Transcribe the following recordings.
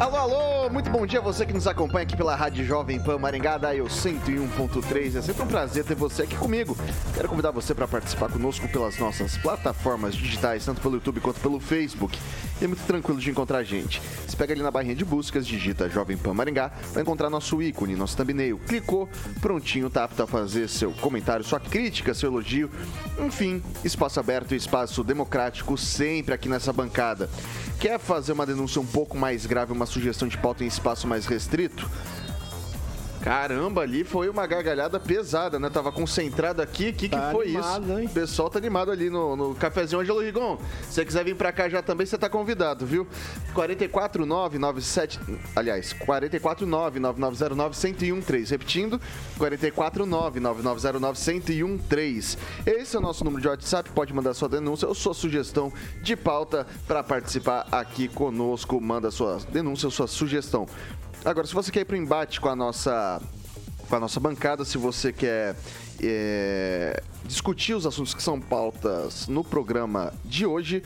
Alô, alô, muito bom dia a você que nos acompanha aqui pela Rádio Jovem Pan Maringá, da eu 101.3. É sempre um prazer ter você aqui comigo. Quero convidar você para participar conosco pelas nossas plataformas digitais, tanto pelo YouTube quanto pelo Facebook. E é muito tranquilo de encontrar a gente. Você pega ali na barrinha de buscas, digita Jovem Pan Maringá, vai encontrar nosso ícone, nosso thumbnail. Clicou, prontinho, tá apto a fazer seu comentário, sua crítica, seu elogio. Enfim, espaço aberto e espaço democrático sempre aqui nessa bancada. Quer fazer uma denúncia um pouco mais grave, uma sugestão de pauta em espaço mais restrito? Caramba, ali foi uma gargalhada pesada, né? Tava concentrado aqui. O que, tá que foi animado, isso? Hein? O pessoal tá animado ali no, no cafezinho Angelo Rigon. Se você quiser vir pra cá já também, você tá convidado, viu? 44997. Aliás, 4499909-1013. Repetindo, 4499909-1013. Esse é o nosso número de WhatsApp. Pode mandar sua denúncia ou sua sugestão de pauta para participar aqui conosco. Manda sua denúncia ou sua sugestão. Agora, se você quer ir para o embate com a nossa com a nossa bancada, se você quer é, discutir os assuntos que são pautas no programa de hoje,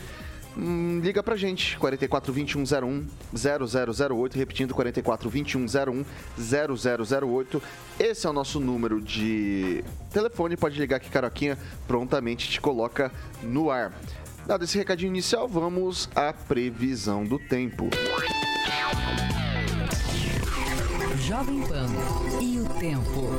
hum, liga pra gente, 44 2101 0008, repetindo 44 2101 0008. Esse é o nosso número de telefone, pode ligar que Caroquinha prontamente te coloca no ar. Dado esse recadinho inicial, vamos à previsão do tempo. Jovem Pan e o tempo.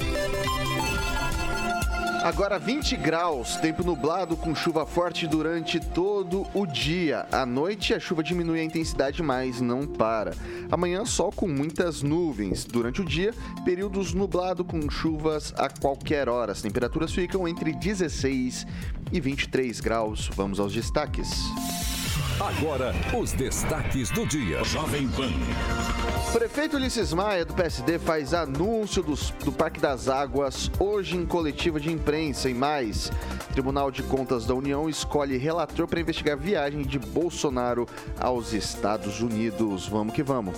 Agora 20 graus, tempo nublado com chuva forte durante todo o dia. À noite a chuva diminui a intensidade, mas não para. Amanhã sol com muitas nuvens. Durante o dia, períodos nublado com chuvas a qualquer hora. As temperaturas ficam entre 16 e 23 graus. Vamos aos destaques. Agora, os destaques do dia. Jovem Pan. Prefeito Ulisses Maia, do PSD, faz anúncio dos, do Parque das Águas hoje em coletiva de imprensa e mais. Tribunal de Contas da União escolhe relator para investigar viagem de Bolsonaro aos Estados Unidos. Vamos que vamos.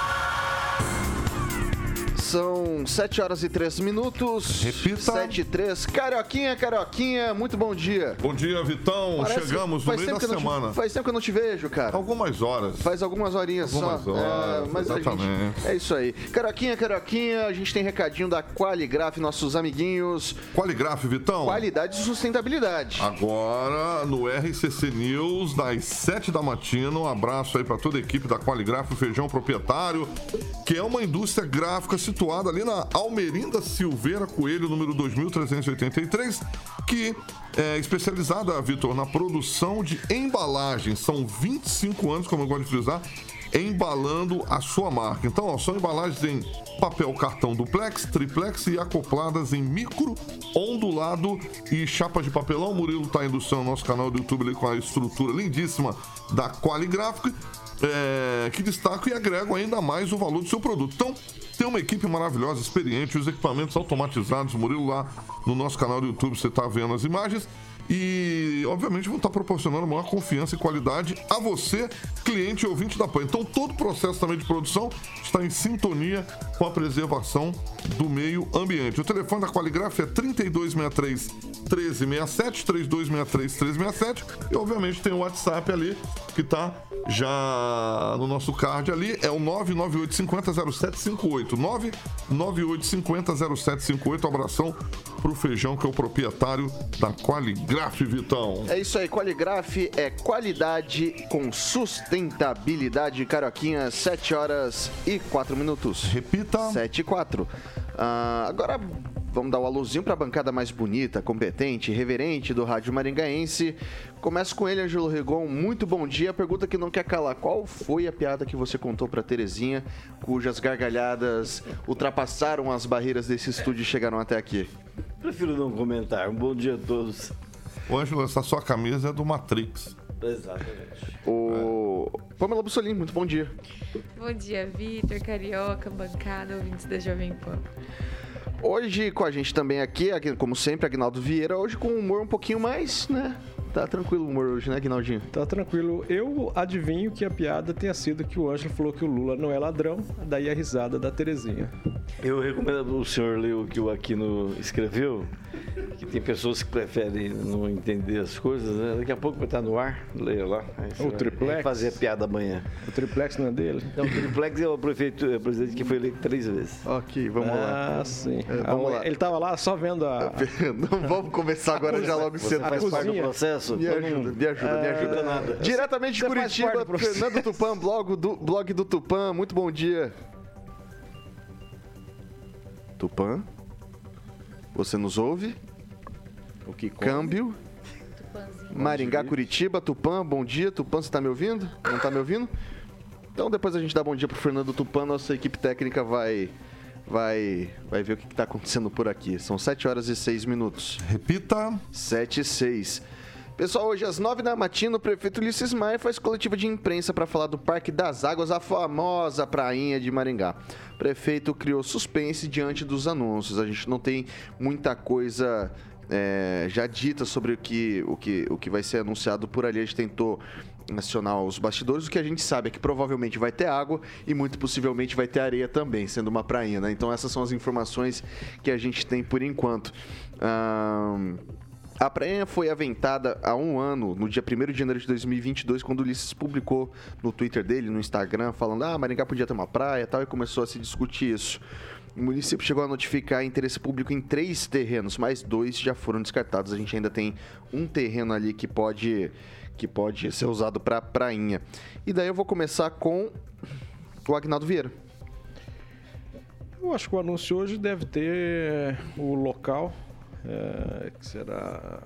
São 7 horas e 3 minutos. Repita. 7 e 3. Carioquinha, Carioquinha, muito bom dia. Bom dia, Vitão. Parece Chegamos no meio da semana. Te, faz tempo que eu não te vejo, cara. Algumas horas. Faz algumas horinhas algumas só. Horas, é, mas exatamente. Gente, é isso aí. Carioquinha, Carioquinha, a gente tem recadinho da Qualigraf, nossos amiguinhos. Qualigraf, Vitão. Qualidade e sustentabilidade. Agora, no RCC News, das 7 da matina, um abraço aí para toda a equipe da Qualigraf, o Feijão Proprietário, que é uma indústria gráfica situada situada ali na Almerinda Silveira Coelho, número 2383, que é especializada, Vitor, na produção de embalagens. São 25 anos, como eu gosto de frisar, embalando a sua marca. Então, ó, são embalagens em papel cartão duplex, triplex e acopladas em micro, ondulado e chapa de papelão. O Murilo está ilustrando no nosso canal do YouTube ali com a estrutura lindíssima da Qualigráfica, é, que destacam e agregam ainda mais o valor do seu produto. Então, tem uma equipe maravilhosa, experiente, os equipamentos automatizados. Murilo lá no nosso canal do YouTube, você está vendo as imagens. E, obviamente, vão estar proporcionando maior confiança e qualidade a você, cliente e ouvinte da PAN. Então, todo o processo também de produção está em sintonia com a preservação do meio ambiente. O telefone da Qualigraf é 3263 1367, 3263 1367. E, obviamente, tem o WhatsApp ali que está já no nosso card ali. É o 998500758. 998500758. Abração pro Feijão, que é o proprietário da Qualigraf. Qualigraf, Vitão. É isso aí, Qualigraf é qualidade com sustentabilidade. Caroquinha, 7 horas e 4 minutos. Repita. 7 e 4. Uh, agora vamos dar o um alôzinho para a bancada mais bonita, competente, reverente do Rádio Maringaense. Começo com ele, Angelo Regon. Muito bom dia. Pergunta que não quer calar. Qual foi a piada que você contou para Terezinha, cujas gargalhadas ultrapassaram as barreiras desse estúdio e chegaram até aqui? Prefiro não comentar. Um bom dia a todos. Ô, Ângelo, essa sua camisa é do Matrix. Exatamente. O Pamela Bussolini, muito bom dia. Bom dia, Vitor, Carioca, bancada, ouvintes da Jovem Pan. Hoje com a gente também aqui, como sempre, Agnaldo Vieira, hoje com um humor um pouquinho mais, né? Tá tranquilo o humor hoje, né, Guinaldinho? Tá tranquilo. Eu adivinho que a piada tenha sido que o Ângelo falou que o Lula não é ladrão, daí a risada da Terezinha. Eu recomendo o senhor ler o que o Aquino escreveu, que tem pessoas que preferem não entender as coisas, né? Daqui a pouco vai estar no ar, leia lá. O triplex? Fazer a piada amanhã. O triplex não é dele? Não, o triplex é o prefeito, é o presidente que foi eleito três vezes. Ok, vamos ah, lá. Ah, sim. É, vamos lá. Ele tava lá só vendo a... não vamos começar agora já logo cedo. Faz parte do processo? Me ajuda, me ajuda, me ajuda. É, nada. Diretamente de Curitiba, Fernando Tupan, blog do, blog do Tupan. Muito bom dia. Tupan? Você nos ouve? O que Câmbio. Maringá, Curitiba, Tupã, bom dia. Tupã, você está me ouvindo? Não está me ouvindo? Então depois a gente dá bom dia pro Fernando Tupã, nossa equipe técnica vai vai vai ver o que está acontecendo por aqui. São 7 horas e 6 minutos. Repita. 7 e 6. Pessoal, hoje às 9 da matina, o prefeito Ulisses Maia faz coletiva de imprensa para falar do Parque das Águas, a famosa prainha de Maringá. O prefeito criou suspense diante dos anúncios. A gente não tem muita coisa é, já dita sobre o que, o, que, o que vai ser anunciado por ali. A gente tentou acionar os bastidores. O que a gente sabe é que provavelmente vai ter água e muito possivelmente vai ter areia também, sendo uma prainha, né? Então essas são as informações que a gente tem por enquanto. Um... A praia foi aventada há um ano, no dia 1 de janeiro de 2022, quando o Ulisses publicou no Twitter dele, no Instagram, falando: ah, Maringá podia ter uma praia e tal, e começou a se discutir isso. O município chegou a notificar interesse público em três terrenos, mas dois já foram descartados. A gente ainda tem um terreno ali que pode, que pode ser usado para prainha. E daí eu vou começar com o Agnaldo Vieira. Eu acho que o anúncio hoje deve ter o local é, que será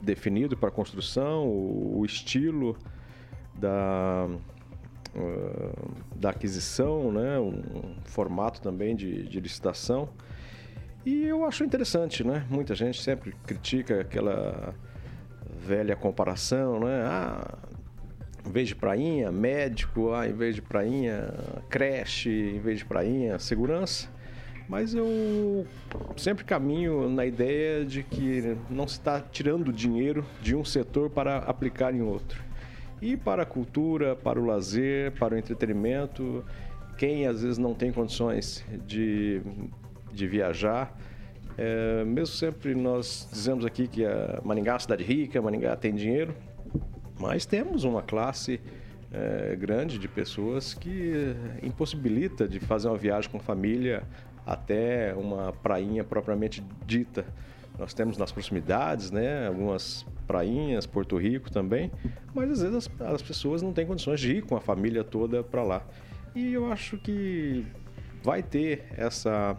definido para construção, o, o estilo da, uh, da aquisição, né, um formato também de, de licitação. E eu acho interessante, né? Muita gente sempre critica aquela velha comparação, né? Ah, em vez de prainha, médico, ah, em vez de prainha, creche, em vez de prainha, segurança. Mas eu sempre caminho na ideia de que não se está tirando dinheiro de um setor para aplicar em outro. E para a cultura, para o lazer, para o entretenimento, quem às vezes não tem condições de, de viajar, é, mesmo sempre nós dizemos aqui que a Maringá é uma cidade rica, Maringá tem dinheiro, mas temos uma classe é, grande de pessoas que impossibilita de fazer uma viagem com família até uma prainha propriamente dita. Nós temos nas proximidades, né, algumas prainhas, Porto Rico também, mas às vezes as, as pessoas não têm condições de ir com a família toda para lá. E eu acho que vai ter essa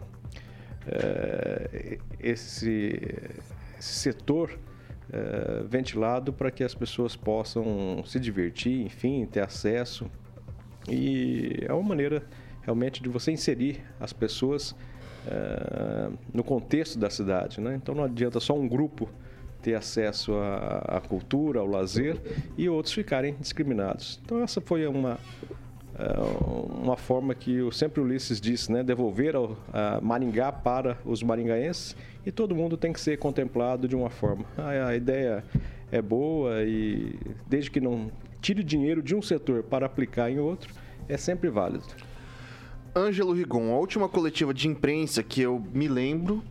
é, esse, esse, setor é, ventilado para que as pessoas possam se divertir, enfim, ter acesso. E é uma maneira realmente de você inserir as pessoas uh, no contexto da cidade. Né? Então não adianta só um grupo ter acesso à, à, cultura, ao lazer e outros ficarem discriminados. Então essa foi uma é, uma forma que o sempre Ulisses disse, né, devolver a Maringá para os maringaenses e todo mundo tem que ser contemplado de uma forma. A, a ideia é boa e desde que não tire dinheiro de um setor para aplicar em outro, é sempre válido. Ângelo Rigon, a última coletiva de imprensa que eu me lembro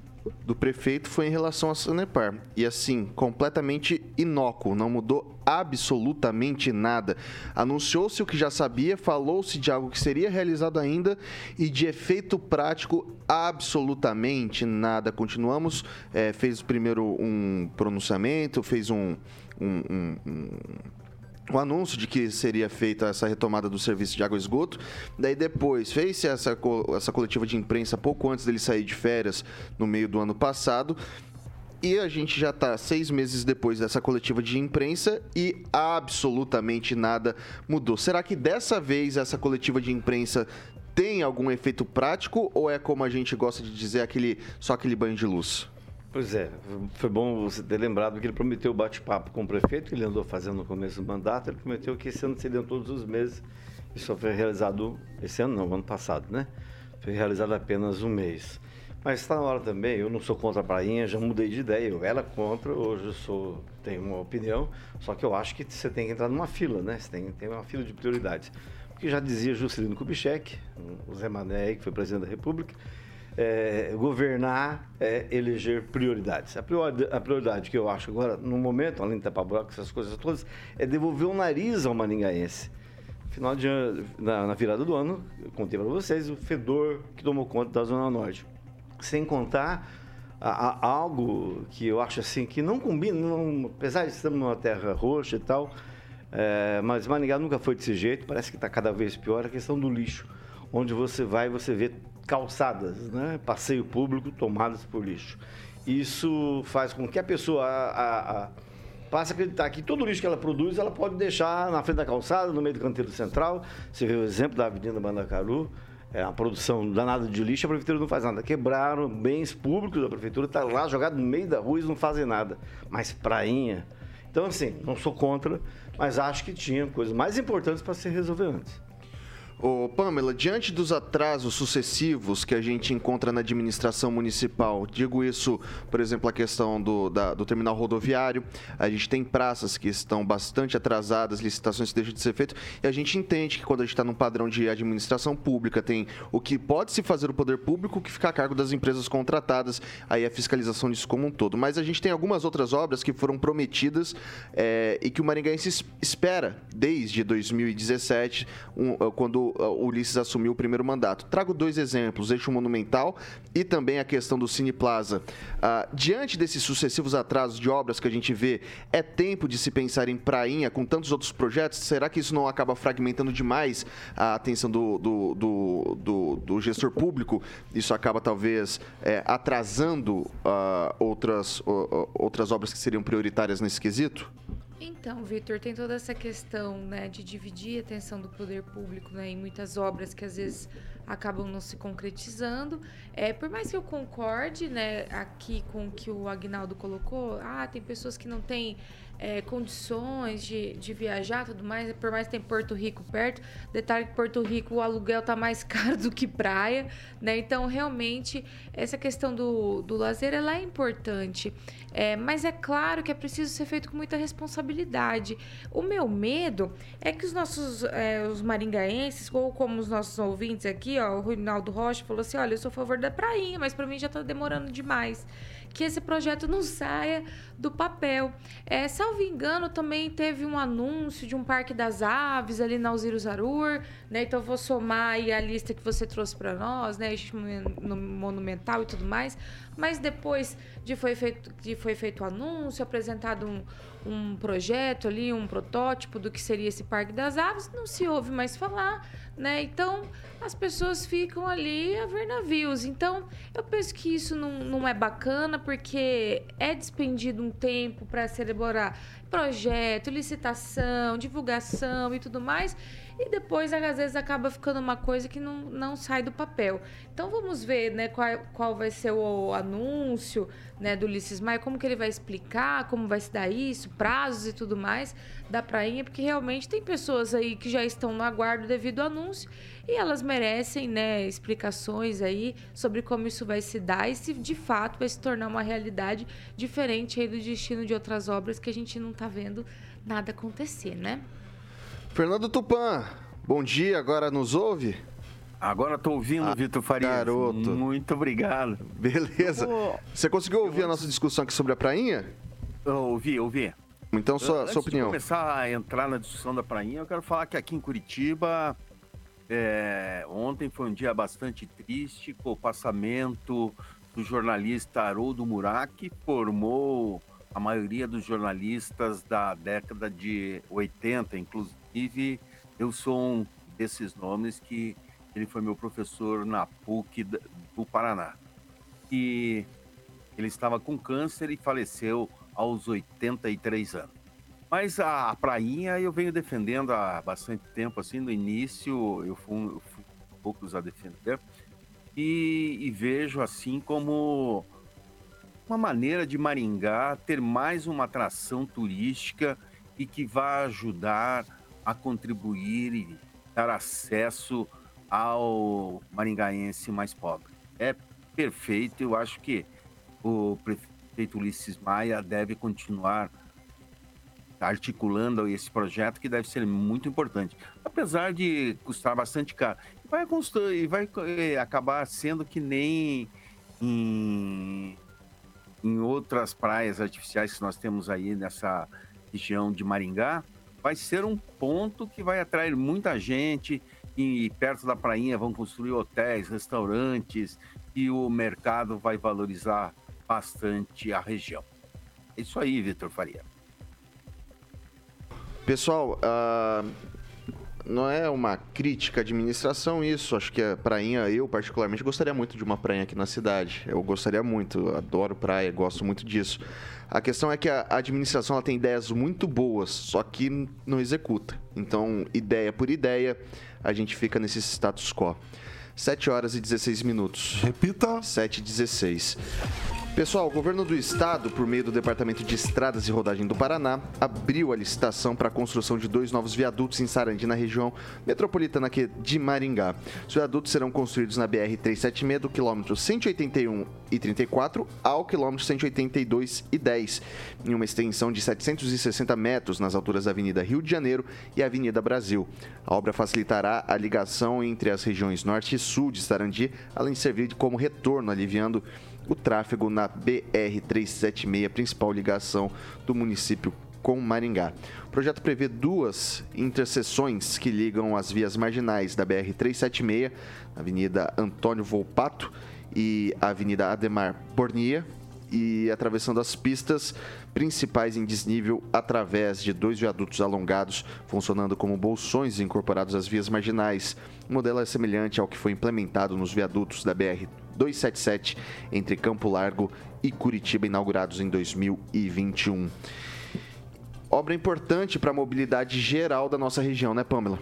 do prefeito foi em relação a Sanepar. E assim, completamente inócuo, não mudou absolutamente nada. Anunciou-se o que já sabia, falou-se de algo que seria realizado ainda e de efeito prático absolutamente nada. Continuamos, é, fez primeiro um pronunciamento, fez um, um, um, um o anúncio de que seria feita essa retomada do serviço de água e esgoto. Daí depois fez-se essa, essa coletiva de imprensa pouco antes dele sair de férias, no meio do ano passado. E a gente já está seis meses depois dessa coletiva de imprensa e absolutamente nada mudou. Será que dessa vez essa coletiva de imprensa tem algum efeito prático ou é como a gente gosta de dizer, aquele, só aquele banho de luz? Pois é, foi bom você ter lembrado que ele prometeu bate-papo com o prefeito, que ele andou fazendo no começo do mandato, ele prometeu que esse ano seriam todos os meses. Isso foi realizado esse ano, não, ano passado, né? Foi realizado apenas um mês. Mas está na hora também, eu não sou contra a prainha, já mudei de ideia, eu era contra, hoje eu sou, tenho uma opinião, só que eu acho que você tem que entrar numa fila, né? Você tem, tem uma fila de prioridades. Porque já dizia Juscelino Kubitschek, o Zé Mané, que foi presidente da República, é, governar é eleger prioridades. A prioridade, a prioridade, que eu acho agora, no momento, além de tapar buraco, essas coisas todas, é devolver o nariz ao maringaense. Final de na, na virada do ano, eu contei para vocês o fedor que tomou conta da Zona Norte. Sem contar a, a, algo que eu acho assim que não combina, não, apesar de estarmos numa terra roxa e tal, é, mas Maringá nunca foi desse jeito, parece que está cada vez pior a questão do lixo. Onde você vai, você vê calçadas, né? passeio público tomadas por lixo. Isso faz com que a pessoa a, a, a, passe a acreditar que todo o lixo que ela produz, ela pode deixar na frente da calçada, no meio do canteiro central. Você vê o exemplo da Avenida Mandacaru, é uma produção danada de lixo, a prefeitura não faz nada. Quebraram bens públicos da prefeitura, está lá jogado no meio da rua e não fazem nada. Mas prainha. Então, assim, não sou contra, mas acho que tinha coisas mais importantes para se resolver antes. Ô, Pamela, diante dos atrasos sucessivos que a gente encontra na administração municipal, digo isso, por exemplo, a questão do, da, do terminal rodoviário, a gente tem praças que estão bastante atrasadas, licitações que deixam de ser feitas, e a gente entende que quando a gente está num padrão de administração pública, tem o que pode se fazer o poder público, que fica a cargo das empresas contratadas, aí a fiscalização disso como um todo. Mas a gente tem algumas outras obras que foram prometidas é, e que o Maringaense espera desde 2017, um, quando Ulisses assumiu o primeiro mandato. Trago dois exemplos, Eixo Monumental e também a questão do Cine Plaza. Uh, diante desses sucessivos atrasos de obras que a gente vê, é tempo de se pensar em prainha com tantos outros projetos? Será que isso não acaba fragmentando demais a atenção do, do, do, do, do gestor público? Isso acaba talvez é, atrasando uh, outras, outras obras que seriam prioritárias nesse quesito? Então, Vitor, tem toda essa questão né, de dividir a atenção do poder público né, em muitas obras que às vezes acabam não se concretizando. É, por mais que eu concorde né, aqui com o que o Agnaldo colocou, ah, tem pessoas que não têm é, condições de, de viajar tudo mais, por mais que tem Porto Rico perto. Detalhe que Porto Rico o aluguel tá mais caro do que praia, né? Então, realmente, essa questão do, do lazer ela é importante. É, mas é claro que é preciso ser feito com muita responsabilidade. O meu medo é que os nossos é, os maringaenses, ou como os nossos ouvintes aqui, ó, o Rinaldo Rocha falou assim: olha, eu sou a favor da prainha, mas para mim já está demorando demais que esse projeto não saia do papel. É, salvo engano, também teve um anúncio de um Parque das Aves ali na Alziro Zarur, né? Então vou somar aí a lista que você trouxe para nós, né? No monumental e tudo mais. Mas depois de foi feito, de foi feito o anúncio, apresentado um, um projeto ali, um protótipo do que seria esse Parque das Aves, não se ouve mais falar né? Então as pessoas ficam ali a ver navios. Então eu penso que isso não, não é bacana porque é despendido um tempo para se elaborar projeto, licitação, divulgação e tudo mais. E depois às vezes acaba ficando uma coisa que não, não sai do papel. Então vamos ver né, qual, qual vai ser o anúncio né, do Ulisses Maia, como que ele vai explicar, como vai se dar isso, prazos e tudo mais da prainha, porque realmente tem pessoas aí que já estão no aguardo devido ao anúncio e elas merecem né, explicações aí sobre como isso vai se dar e se de fato vai se tornar uma realidade diferente aí do destino de outras obras que a gente não está vendo nada acontecer, né? Fernando Tupan, bom dia, agora nos ouve? Agora estou ouvindo, ah, Vitor Farias. Garoto. Muito obrigado. Beleza. Vou... Você conseguiu ouvir vou... a nossa discussão aqui sobre a prainha? Eu ouvi, ouvi. Então, sua, Antes sua opinião. Antes de começar a entrar na discussão da prainha, eu quero falar que aqui em Curitiba, é, ontem foi um dia bastante triste com o passamento do jornalista Haroldo Murat, que formou a maioria dos jornalistas da década de 80, inclusive eu sou um desses nomes que ele foi meu professor na PUC do Paraná. E ele estava com câncer e faleceu aos 83 anos. Mas a, a prainha eu venho defendendo há bastante tempo, assim, no início eu fui, eu fui poucos a defender, e, e vejo assim como uma maneira de Maringá ter mais uma atração turística e que vai ajudar a contribuir e dar acesso ao maringaense mais pobre. É perfeito, eu acho que o prefeito Ulisses Maia deve continuar articulando esse projeto que deve ser muito importante, apesar de custar bastante caro. Vai, e vai eh, acabar sendo que nem em em outras praias artificiais que nós temos aí nessa região de Maringá, vai ser um ponto que vai atrair muita gente e perto da prainha vão construir hotéis, restaurantes e o mercado vai valorizar bastante a região. É isso aí, Vitor Faria. Pessoal, uh, não é uma crítica à administração isso. Acho que a prainha, eu particularmente gostaria muito de uma prainha aqui na cidade. Eu gostaria muito, adoro praia, gosto muito disso. A questão é que a administração ela tem ideias muito boas, só que não executa. Então, ideia por ideia, a gente fica nesse status quo. 7 horas e 16 minutos. Repita. 7 e 16. Pessoal, o governo do estado, por meio do Departamento de Estradas e Rodagem do Paraná, abriu a licitação para a construção de dois novos viadutos em Sarandi, na região metropolitana de Maringá. Os viadutos serão construídos na BR 376 do quilômetro 181 e 34 ao quilômetro 182 e 10, em uma extensão de 760 metros nas alturas da Avenida Rio de Janeiro e Avenida Brasil. A obra facilitará a ligação entre as regiões norte e sul de Sarandi, além de servir como retorno, aliviando o tráfego na BR-376, principal ligação do município com Maringá. O projeto prevê duas interseções que ligam as vias marginais da BR-376, Avenida Antônio Volpato e Avenida Ademar Bornia, e atravessando as pistas principais em desnível através de dois viadutos alongados, funcionando como bolsões incorporados às vias marginais. O modelo é semelhante ao que foi implementado nos viadutos da BR 277 entre Campo Largo e Curitiba, inaugurados em 2021. Obra importante para a mobilidade geral da nossa região, né, Pamela?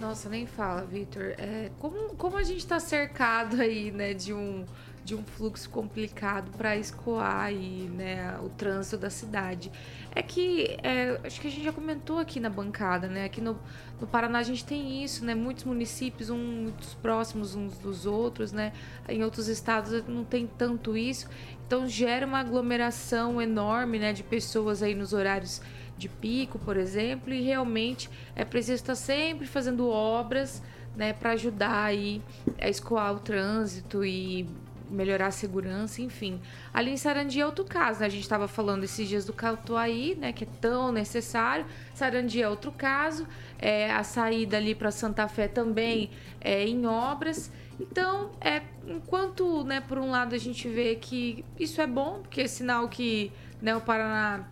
Nossa, nem fala, Vitor. É, como, como a gente está cercado aí, né, de um de um fluxo complicado para escoar aí, né, o trânsito da cidade. É que, é, acho que a gente já comentou aqui na bancada, né, aqui no, no Paraná a gente tem isso, né, muitos municípios, um, muitos próximos uns dos outros, né, em outros estados não tem tanto isso, então gera uma aglomeração enorme, né, de pessoas aí nos horários de pico, por exemplo, e realmente é preciso estar sempre fazendo obras, né, para ajudar aí a escoar o trânsito e melhorar a segurança, enfim. Ali em Sarandi é outro caso, né? A gente estava falando esses dias do Catuaí, né? Que é tão necessário. Sarandi é outro caso. É, a saída ali para Santa Fé também é em obras. Então, é, enquanto, né, por um lado a gente vê que isso é bom, porque é sinal que né, o Paraná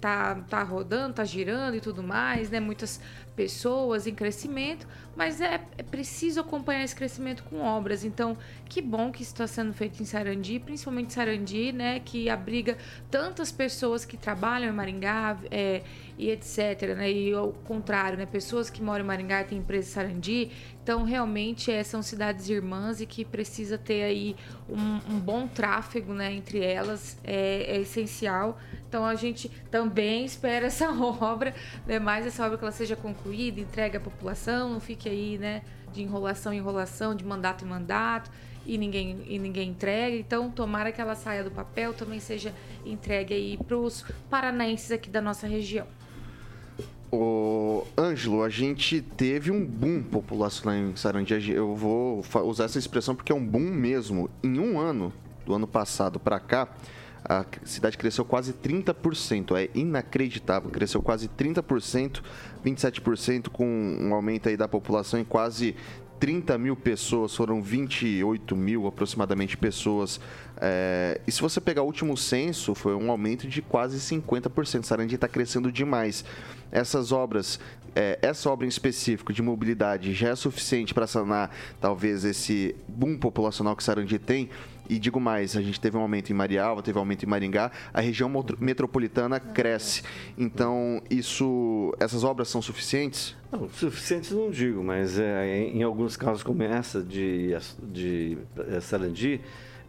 tá, tá rodando, tá girando e tudo mais, né? Muitas pessoas em crescimento, mas é, é preciso acompanhar esse crescimento com obras. Então, que bom que isso está sendo feito em Sarandi, principalmente Sarandi, né? Que abriga tantas pessoas que trabalham em Maringá é, e etc. Né? E ao contrário, né? Pessoas que moram em Maringá e têm empresa em Sarandi. Então, realmente, é, são cidades irmãs e que precisa ter aí um, um bom tráfego né, entre elas, é, é essencial. Então, a gente também espera essa obra, né, mais essa obra que ela seja concluída, entregue à população, não fique aí né, de enrolação em enrolação, de mandato em mandato. E ninguém, e ninguém entrega, então tomara que ela saia do papel, também seja entregue aí para os paranaenses aqui da nossa região. Ô, Ângelo, a gente teve um boom populacional em Sarandi. Eu vou usar essa expressão porque é um boom mesmo. Em um ano, do ano passado para cá, a cidade cresceu quase 30%. É inacreditável. Cresceu quase 30%, 27% com um aumento aí da população em quase 30 mil pessoas, foram 28 mil aproximadamente pessoas. É, e se você pegar o último censo, foi um aumento de quase 50%. Sarandi está crescendo demais. Essas obras, é, essa obra em específico de mobilidade já é suficiente para sanar talvez esse boom populacional que Sarandi tem. E digo mais, a gente teve um aumento em Marialva, teve um aumento em Maringá, a região metropolitana cresce. Então, isso, essas obras são suficientes? Não, suficientes não digo, mas é, em, alguns casos como essa de, de Sarandi,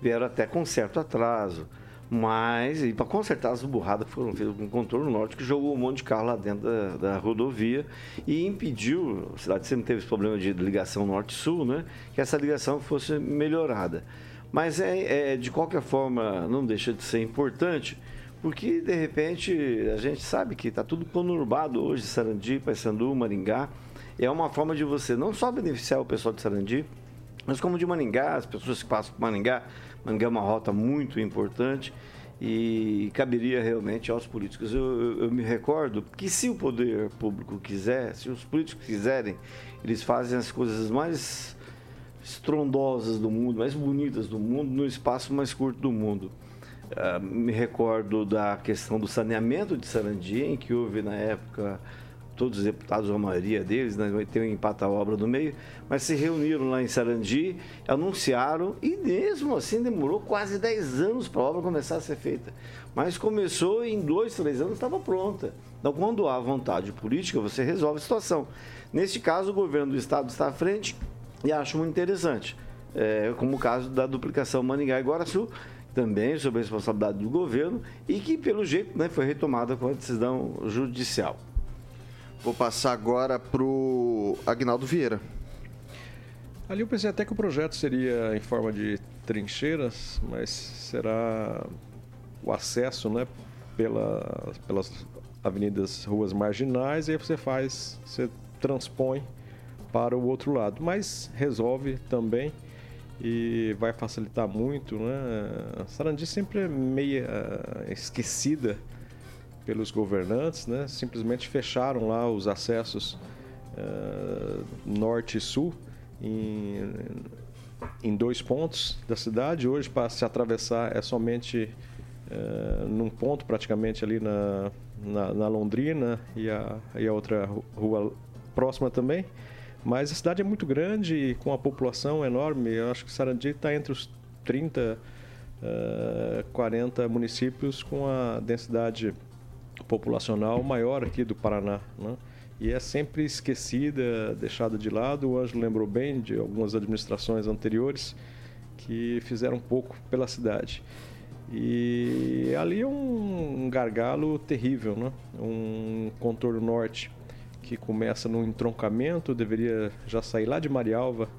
vieram até com certo atraso. Mas, e para consertar as burradas que foram feitas com o contorno norte, que jogou um monte de carro lá dentro da, da rodovia e impediu, a cidade sempre teve esse problema de ligação norte-sul, né? Que essa ligação fosse melhorada. Mas, é, é, de qualquer forma, não deixa de ser importante, porque, de repente, a gente sabe que está tudo conurbado hoje, Sarandi, Paysandu, Maringá. É uma forma de você não só beneficiar o pessoal de Sarandi, mas como de Maringá, as pessoas que passam por Maringá. Maringá é uma rota muito importante e caberia realmente aos políticos. Eu, eu- eu me recordo que se o poder público quiser, se os políticos quiserem, eles fazem as coisas mais estrondosas do mundo, mais bonitas do mundo, no espaço mais curto do mundo. Ah, me recordo da questão do saneamento de Sarandi, em que houve na época todos os deputados, a maioria deles, né, ter um empate a obra no meio, mas se reuniram lá em Sarandi, anunciaram e mesmo assim demorou quase 10 anos para a obra começar a ser feita. Mas começou e em dois, três anos estava pronta. Então, quando há vontade política, você resolve a situação. Neste caso, o governo do estado está à frente e acho muito interessante. É, como o caso da duplicação Maningá e Guaraçu, também sob a responsabilidade do governo e que, pelo jeito, né, foi retomada com a decisão judicial. Vou passar agora pro Agnaldo Vieira. Ali eu pensei até que o projeto seria em forma de trincheiras, mas será o acesso, né, pela, pelas avenidas, ruas marginais, e aí você faz, você transpõe para o outro lado, mas resolve também e vai facilitar muito, né? Sarandi sempre é meio esquecida pelos governantes, né? Simplesmente fecharam lá os acessos eh, norte e sul em, em dois pontos da cidade. Hoje, para se atravessar, é somente eh, num ponto, praticamente ali na, na, na Londrina e a, e a outra ru- rua próxima também. Mas a cidade é muito grande e com a população enorme. Eu acho que Sarandi está entre os 30, eh, 40 municípios com a densidade populacional maior aqui do Paraná. Né? E é sempre esquecida, deixada de lado. O Ângelo lembrou bem de algumas administrações anteriores que fizeram pouco pela cidade. E ali é um, gargalo terrível, né? um contorno norte que começa no entroncamento, deveria já sair lá de Marialva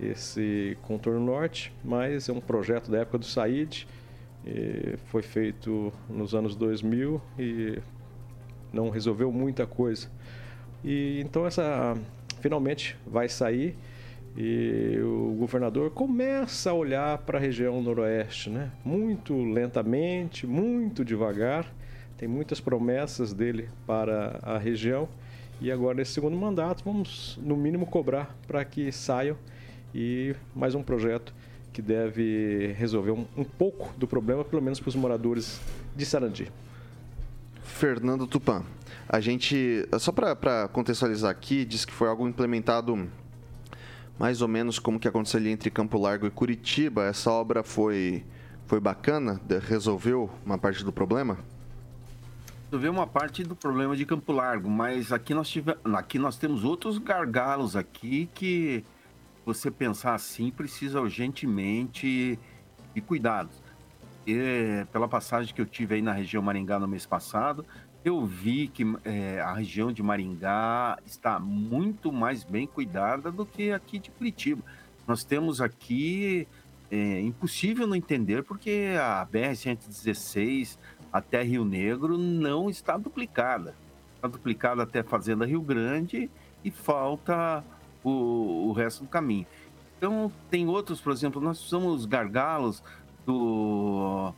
esse contorno norte, mas é um projeto da época do Said, e foi feito nos anos 2000 e não resolveu muita coisa. E então essa finalmente vai sair e o governador começa a olhar para a região noroeste, né? Muito lentamente, muito devagar. Tem muitas promessas dele para a região e agora nesse segundo mandato vamos no mínimo cobrar para que saiam e mais um projeto que deve resolver um, um pouco do problema, pelo menos para os moradores de Sarandi. Fernando Tupan. A gente, só para contextualizar aqui, diz que foi algo implementado mais ou menos como que aconteceu ali entre Campo Largo e Curitiba. Essa obra foi, foi bacana? Resolveu uma parte do problema? Resolveu uma parte do problema de Campo Largo, mas aqui nós, tive, aqui nós temos outros gargalos aqui que você pensar assim precisa urgentemente de cuidados. E, pela passagem que eu tive aí na região Maringá no mês passado, eu vi que é, a região de Maringá está muito mais bem cuidada do que aqui de Curitiba. Nós temos aqui, é impossível não entender, porque a BR-116 até Rio Negro não está duplicada. Está duplicada até Fazenda Rio Grande e falta o, o resto do caminho. Então, tem outros, por exemplo, nós somos gargalos do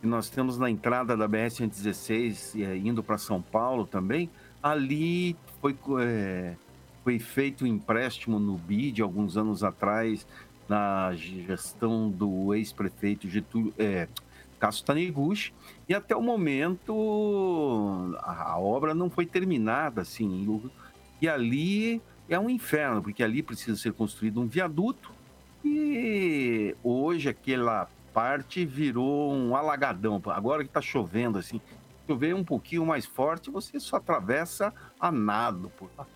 que nós temos na entrada da BR-116, é, indo para São Paulo também, ali foi, é, foi feito um empréstimo no BID alguns anos atrás, na gestão do ex-prefeito Getúlio, é, Cássio Taniguchi, e até o momento a obra não foi terminada, assim, e ali é um inferno, porque ali precisa ser construído um viaduto, e hoje aquela parte virou um alagadão. Agora que está chovendo, assim, chover um pouquinho mais forte, você só atravessa a nado por lá.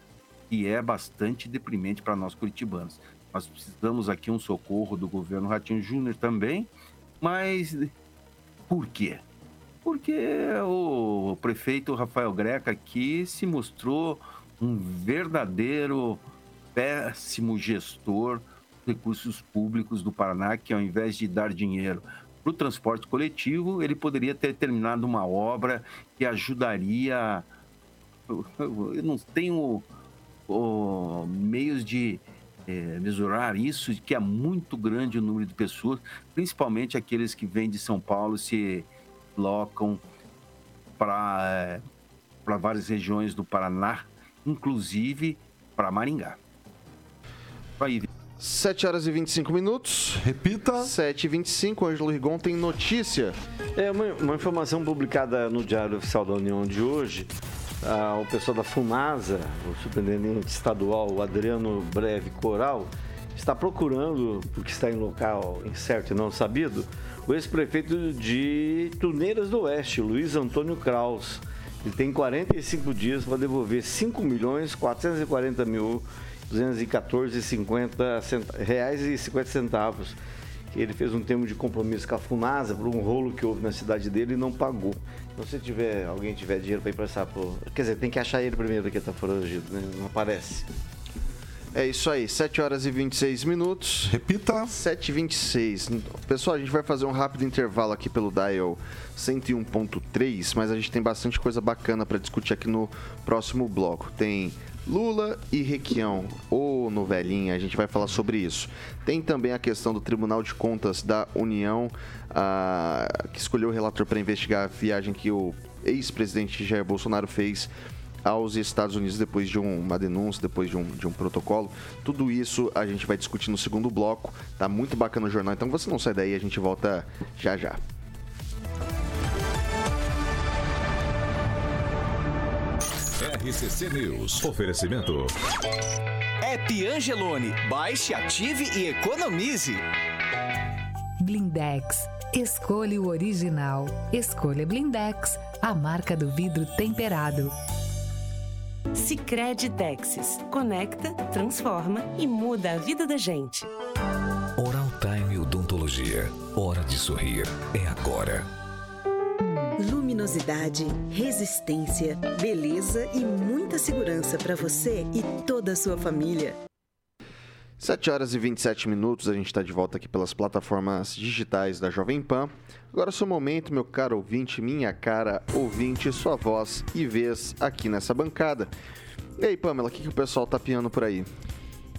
E é bastante deprimente para nós curitibanos. Nós precisamos aqui um socorro do governo Ratinho Júnior também, mas por quê? Porque o prefeito Rafael Greca aqui se mostrou um verdadeiro péssimo gestor recursos públicos do Paraná, que ao invés de dar dinheiro para o transporte coletivo, ele poderia ter terminado uma obra que ajudaria. Eu não tenho meios de é, mesurar isso, que é muito grande o número de pessoas, principalmente aqueles que vêm de São Paulo se locam para é, várias regiões do Paraná, inclusive para Maringá. Aí, 7 horas e 25 minutos. Repita. 7 e 25 Ângelo Rigon tem notícia. É uma, uma, informação publicada no Diário Oficial da União de hoje. Ah, o pessoal da FUNASA, o superintendente estadual Adriano Breve Coral, está procurando, porque está em local incerto e não sabido, o ex-prefeito de Tuneiras do Oeste, Luiz Antônio Kraus. Ele tem 45 dias para devolver 5 milhões 440 mil 214,50 reais e 50 centavos. Ele fez um termo de compromisso com a Funasa por um rolo que houve na cidade dele e não pagou. Então, se tiver, alguém tiver dinheiro para emprestar, pro... quer dizer, tem que achar ele primeiro que está foragido, né? Não aparece. É isso aí, 7 horas e 26 minutos. Repita. 7 e 26. Pessoal, a gente vai fazer um rápido intervalo aqui pelo Dial 101.3, mas a gente tem bastante coisa bacana para discutir aqui no próximo bloco. Tem Lula e Requião, ou novelinha, a gente vai falar sobre isso. Tem também a questão do Tribunal de Contas da União, uh, que escolheu o relator para investigar a viagem que o ex-presidente Jair Bolsonaro fez aos Estados Unidos depois de um, uma denúncia, depois de um, de um protocolo. Tudo isso a gente vai discutir no segundo bloco. Tá muito bacana o jornal, então você não sai daí, a gente volta já já. RCC News. Oferecimento. App Angelone. Baixe, ative e economize. Blindex. Escolha o original. Escolha Blindex, a marca do vidro temperado. Sicredi Texas. Conecta, transforma e muda a vida da gente. Oral Time Odontologia. Hora de sorrir. É agora. Luminosidade, resistência, beleza e muita segurança para você e toda a sua família. 7 horas e 27 minutos, a gente está de volta aqui pelas plataformas digitais da Jovem Pan. Agora é o seu momento, meu caro ouvinte, minha cara ouvinte, sua voz e vez aqui nessa bancada. E aí, Pamela, o que, que o pessoal tá piando por aí?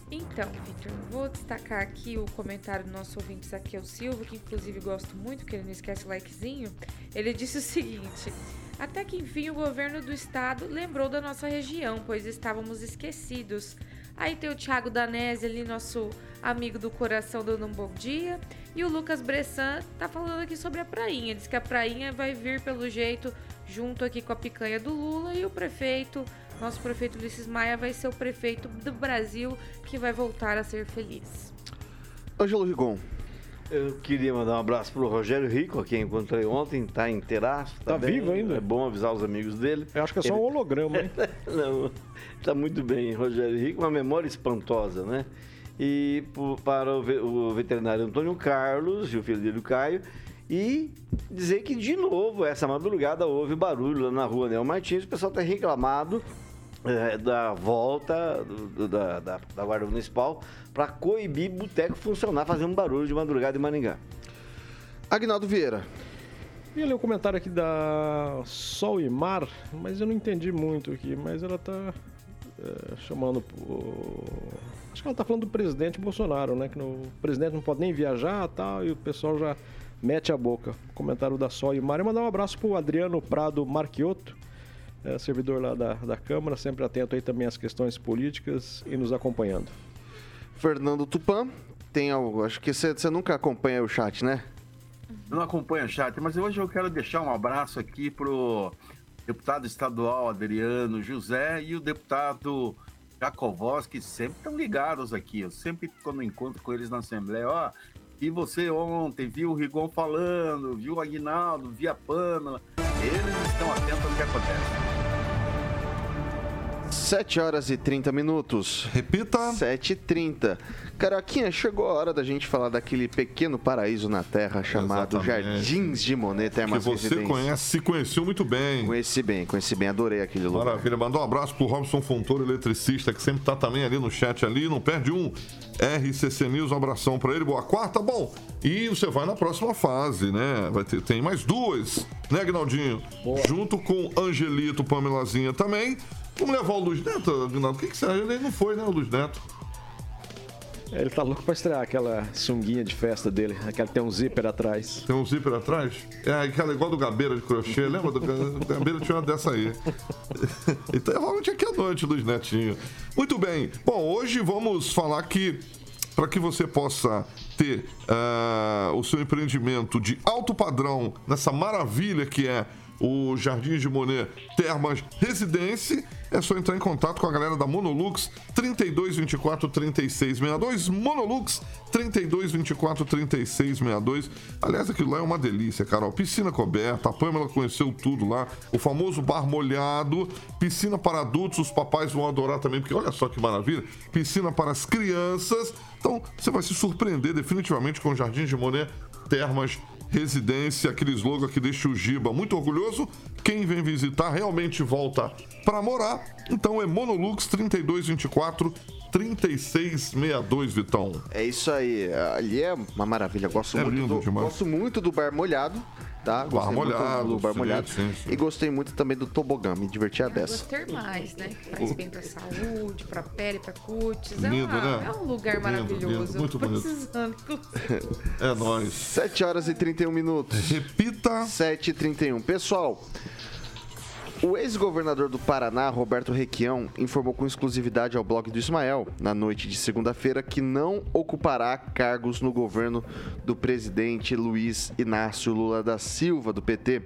Então, Victor, vou destacar aqui o comentário do nosso ouvinte Zaqueu Silva, que inclusive gosto muito, que ele não esquece o likezinho. Ele disse o seguinte: Até que enfim o governo do estado lembrou da nossa região, pois estávamos esquecidos. Aí tem o Thiago Danese ali, nosso amigo do coração, dando um bom dia. E o Lucas Bressan tá falando aqui sobre a prainha. Diz que a prainha vai vir, pelo jeito, junto aqui com a picanha do Lula e o prefeito, nosso prefeito Ulisses Maia vai ser o prefeito do Brasil que vai voltar a ser feliz. Ângelo Rigon. Eu queria mandar um abraço pro Rogério Rico, a quem encontrei ontem, tá inteiraço. Tá bem. vivo ainda? É bom avisar os amigos dele. Eu acho que é só um holograma, hein? Não, tá muito bem, Rogério Rico, uma memória espantosa, né? E para o, ve- o veterinário Antônio Carlos e o filho dele, o Caio, e dizer que, de novo, essa madrugada houve barulho lá na rua Nel Martins, o pessoal está reclamado eh, da volta do- do- da, da, da Guarda Municipal para coibir boteco funcionar, fazendo barulho de madrugada em Maringá. Agnaldo Vieira. E ler o comentário aqui da Sol e Mar, mas eu não entendi muito aqui, mas ela tá é, chamando. o- Acho que ela tá falando do presidente Bolsonaro, né? Que no- o presidente não pode nem viajar e tal, e o pessoal já mete a boca. Comentário da Sol e Mar. E mandar um abraço pro Adriano Prado Marchiotto, é, servidor lá da, da Câmara, sempre atento aí também às questões políticas e nos acompanhando. Fernando Tupan. Tem algo. Acho que você nunca acompanha o chat, né? Eu não acompanho o chat, mas hoje eu quero deixar um abraço aqui pro deputado estadual Adriano José e o deputado Jacovós, que sempre estão ligados aqui. Eu sempre, quando encontro com eles na Assembleia, ó, e você ontem viu o Rigon falando, viu o Aguinaldo, viu a Pâmela. Eles estão atentos ao que acontece. 7 horas e 30 minutos. Repita. 7 e 30. Caroquinha, chegou a hora da gente falar daquele pequeno paraíso na Terra chamado Exatamente. Jardins de Monet Que Termas você Residências. conhece, se conheceu muito bem. Conheci bem, conheci bem, adorei aquele lugar. Maravilha, mandar um abraço pro Robson Fontoura, eletricista, que sempre tá também ali no chat ali, não perde um. RCC News, um abração pra ele, boa quarta, bom. E você vai na próxima fase, né? Vai ter, tem mais duas, né, Agnaldinho? Junto com Angelito, Pamelazinha também. Vamos levar o Luiz Neto, Agnaldo? O que, que acha? Ele não foi, né, o Luiz Neto? É, Ele tá louco pra estrear aquela sunguinha de festa dele, aquela que tem um zíper atrás. Tem um zíper atrás? É aquela igual do Gabeira de crochê, lembra? Do Ga- Gabeira tinha uma dessa aí. então é realmente aqui à noite, Luiz Netinho. Muito bem. Bom, hoje vamos falar que para que você possa ter ah, o seu empreendimento de alto padrão nessa maravilha que é o Jardim de Monet Termas Residência, é só entrar em contato com a galera da Monolux 3224 3662. Monolux 3224 3662. Aliás, aquilo lá é uma delícia, Carol. Piscina coberta, a Pamela conheceu tudo lá. O famoso bar molhado, piscina para adultos, os papais vão adorar também, porque olha só que maravilha. Piscina para as crianças. Então, você vai se surpreender definitivamente com o Jardim de Monet Termas Residência, aquele slogan que deixa o Giba muito orgulhoso. Quem vem visitar realmente volta para morar. Então é Monolux 3224 3662, Vitão. É isso aí. Ali é uma maravilha. Gosto, É muito, lindo do, demais. gosto muito do bar molhado. Tá? Gostei muito molhado, do bar sim, molhado. sim, sim. E gostei muito também do tobogã. Me diverti a Águas beça. termais, né? Faz bem pra saúde, pra pele, pra cutis. Lindo, é, uma- né? é um lugar Lindo, maravilhoso. lindo, muito bonito. É nóis. 7 horas e 31 minutos. Repita. 7 e 31. Pessoal, o ex-governador do Paraná, Roberto Requião, informou com exclusividade ao blog do Ismael, na noite de segunda-feira, que não ocupará cargos no governo do presidente Luiz Inácio Lula da Silva, do PT.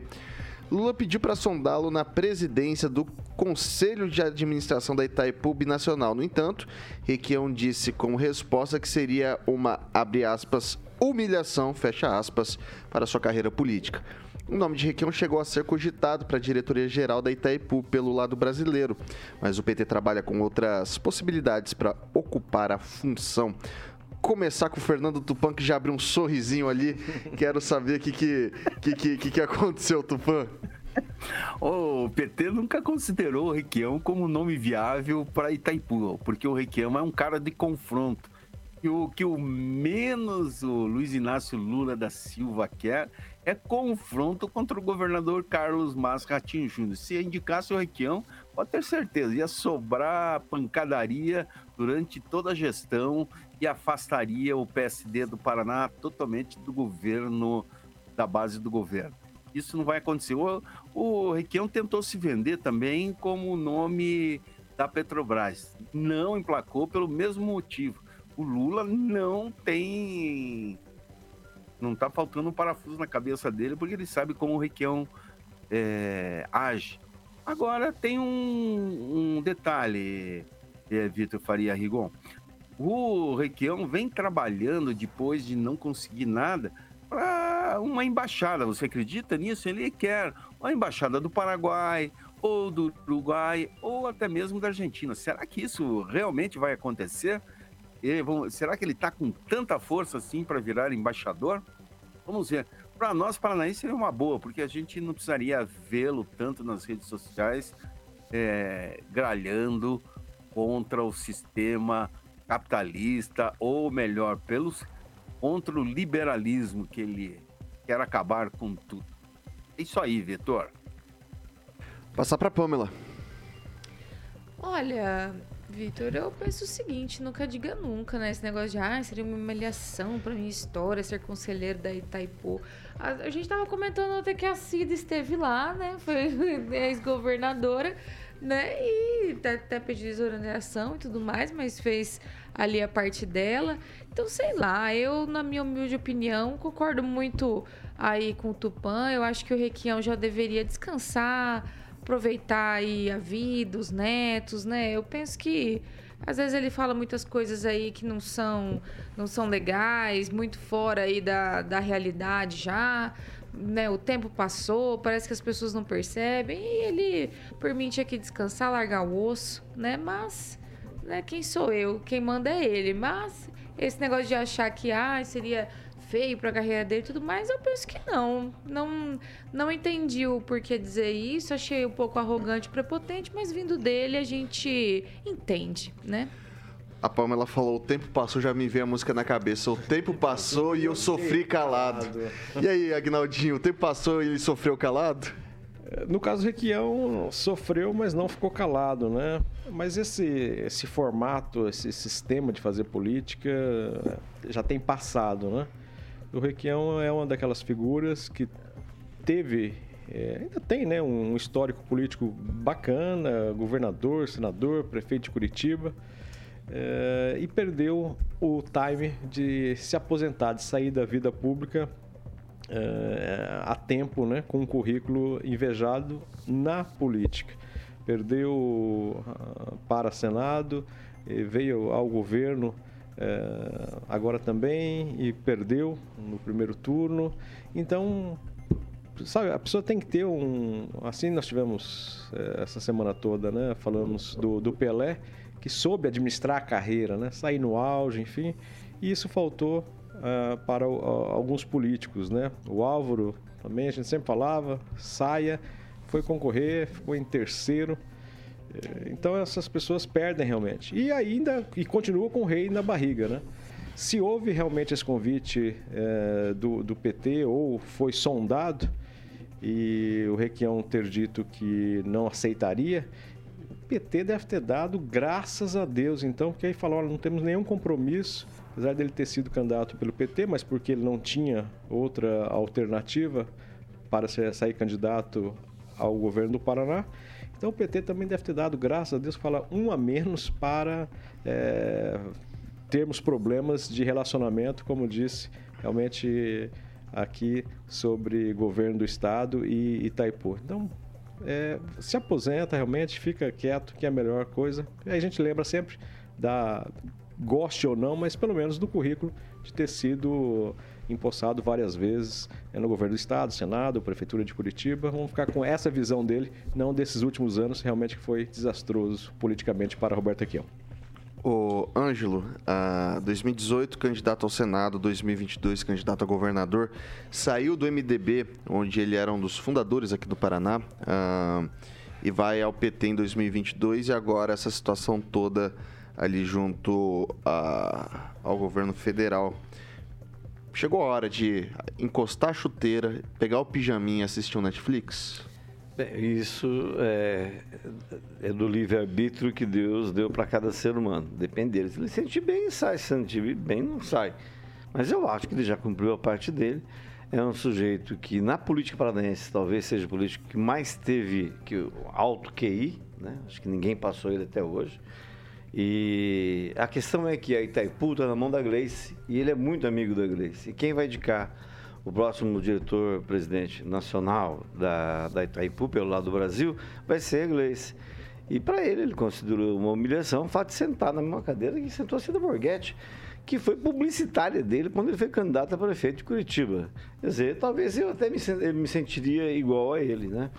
Lula pediu para sondá-lo na presidência do Conselho de Administração da Itaipu Binacional. No entanto, Requião disse como resposta que seria uma, abre aspas, humilhação, fecha aspas, para sua carreira política. O nome de Requião chegou a ser cogitado para a diretoria-geral da Itaipu pelo lado brasileiro, mas o PT trabalha com outras possibilidades para ocupar a função. Começar com o Fernando Tupan, que já abriu um sorrisinho ali. Quero saber o que, que, que, que, que, aconteceu, Tupan. O PT nunca considerou o Requião como nome viável para Itaipu, porque o Requião é um cara de confronto. E o que o menos o Luiz Inácio Lula da Silva quer é confronto contra o governador Carlos Mas Ratinho Júnior. Se indicasse o Requião, pode ter certeza, ia sobrar pancadaria durante toda a gestão e afastaria o PSD do Paraná totalmente do governo, da base do governo. Isso não vai acontecer. O, o Requião tentou se vender também como o nome da Petrobras. Não emplacou pelo mesmo motivo. O Lula não tem. Não tá faltando um parafuso na cabeça dele, porque ele sabe como o Requião é, age. Agora tem um, um detalhe, é, Vitor Faria Rigon. O Requião vem trabalhando depois de não conseguir nada para uma embaixada. Você acredita nisso? Ele quer uma embaixada do Paraguai, ou do Uruguai, ou até mesmo da Argentina. Será que isso realmente vai acontecer? E, vamos, será que ele está com tanta força assim para virar embaixador? Vamos ver. Para nós, paranaenses, seria uma boa, porque a gente não precisaria vê-lo tanto nas redes sociais é, gralhando contra o sistema capitalista, ou melhor, pelos contra o liberalismo que ele quer acabar com tudo. É isso aí, Vitor. Passar para Pamela. Olha, Vitor, eu penso o seguinte, nunca diga nunca, né? Esse negócio de, ah, seria uma humilhação pra minha história ser conselheiro da Itaipu. A, a gente tava comentando até que a Cida esteve lá, né? Foi ex-governadora, né? E até, até pediu exoneração e tudo mais, mas fez ali a parte dela. Então, sei lá, eu, na minha humilde opinião, concordo muito aí com o Tupã. Eu acho que o Requião já deveria descansar, aproveitar aí a vida, os netos, né? Eu penso que às vezes ele fala muitas coisas aí que não são, não são legais, muito fora aí da, da realidade já. Né, o tempo passou, parece que as pessoas não percebem e ele permite aqui descansar, largar o osso, né? Mas, né, quem sou eu? Quem manda é ele. Mas esse negócio de achar que ah, seria feio para a carreira dele e tudo mais, eu penso que não. Não não entendi o porquê dizer isso, achei um pouco arrogante, prepotente, mas vindo dele a gente entende, né? A Pamela falou: o tempo passou, já me veio a música na cabeça. O tempo passou e eu sofri calado. E aí, Agnaldinho, o tempo passou e ele sofreu calado? No caso, o Requião sofreu, mas não ficou calado, né? Mas esse, esse formato, esse sistema de fazer política já tem passado, né? O Requião é uma daquelas figuras que teve, é, ainda tem, né, um histórico político bacana, governador, senador, prefeito de Curitiba, é, e perdeu o time de se aposentar, de sair da vida pública é, a tempo, né, com um currículo invejado na política. Perdeu uh, para Senado, veio ao governo é, agora também e perdeu no primeiro turno. Então, sabe, a pessoa tem que ter um. Assim, nós tivemos é, essa semana toda, né? Falamos do, do Pelé, que soube administrar a carreira, né? Sair no auge, enfim. E isso faltou uh, para alguns políticos, né? O Álvaro também, a gente sempre falava, saia, foi concorrer, ficou em terceiro. É, então essas pessoas perdem realmente. E ainda e continua com o rei na barriga, né? Se houve realmente esse convite é, do, do PT ou foi sondado e o Requião ter dito que não aceitaria, o PT deve ter dado graças a Deus, então, porque aí falou, olha, não temos nenhum compromisso, apesar dele ter sido candidato pelo PT, mas porque ele não tinha outra alternativa para sair candidato ao governo do Paraná. Então o PT também deve ter dado, graças a Deus, fala um a menos para é, termos problemas de relacionamento, como disse realmente aqui sobre governo do estado e Itaipu. Então é, se aposenta realmente, fica quieto, que é a melhor coisa. E a gente lembra sempre da goste ou não, mas pelo menos do currículo de ter sido empossado várias vezes é, no governo do estado, Senado, Prefeitura de Curitiba. Vamos ficar com essa visão dele, não desses últimos anos, realmente que foi desastroso politicamente para Roberto Aquino. O Ângelo, uh, 2018 candidato ao Senado, 2022 candidato a governador, saiu do MDB, onde ele era um dos fundadores aqui do Paraná, uh, e vai ao PT em 2022 e agora essa situação toda ali junto a, ao governo federal Chegou a hora de encostar a chuteira, pegar o pijaminha e assistir um Netflix? Isso é, é do livre-arbítrio que Deus deu para cada ser humano. Depende dele. Se ele sentir bem, sai. Se sentir bem, não sai. Mas eu acho que ele já cumpriu a parte dele. É um sujeito que, na política paranaense, talvez seja o político que mais teve que, alto QI. Né? Acho que ninguém passou ele até hoje. E a questão é que a Itaipu está na mão da Gleice e ele é muito amigo da Gleice. E quem vai indicar o próximo diretor-presidente nacional da, da Itaipu, pelo lado do Brasil, vai ser a Gleice. E para ele, ele considerou uma humilhação o fato de sentar na mesma cadeira que sentou a Cida Borghetti, que foi publicitária dele quando ele foi candidato a prefeito de Curitiba. Quer dizer, talvez eu até me, me sentiria igual a ele, né?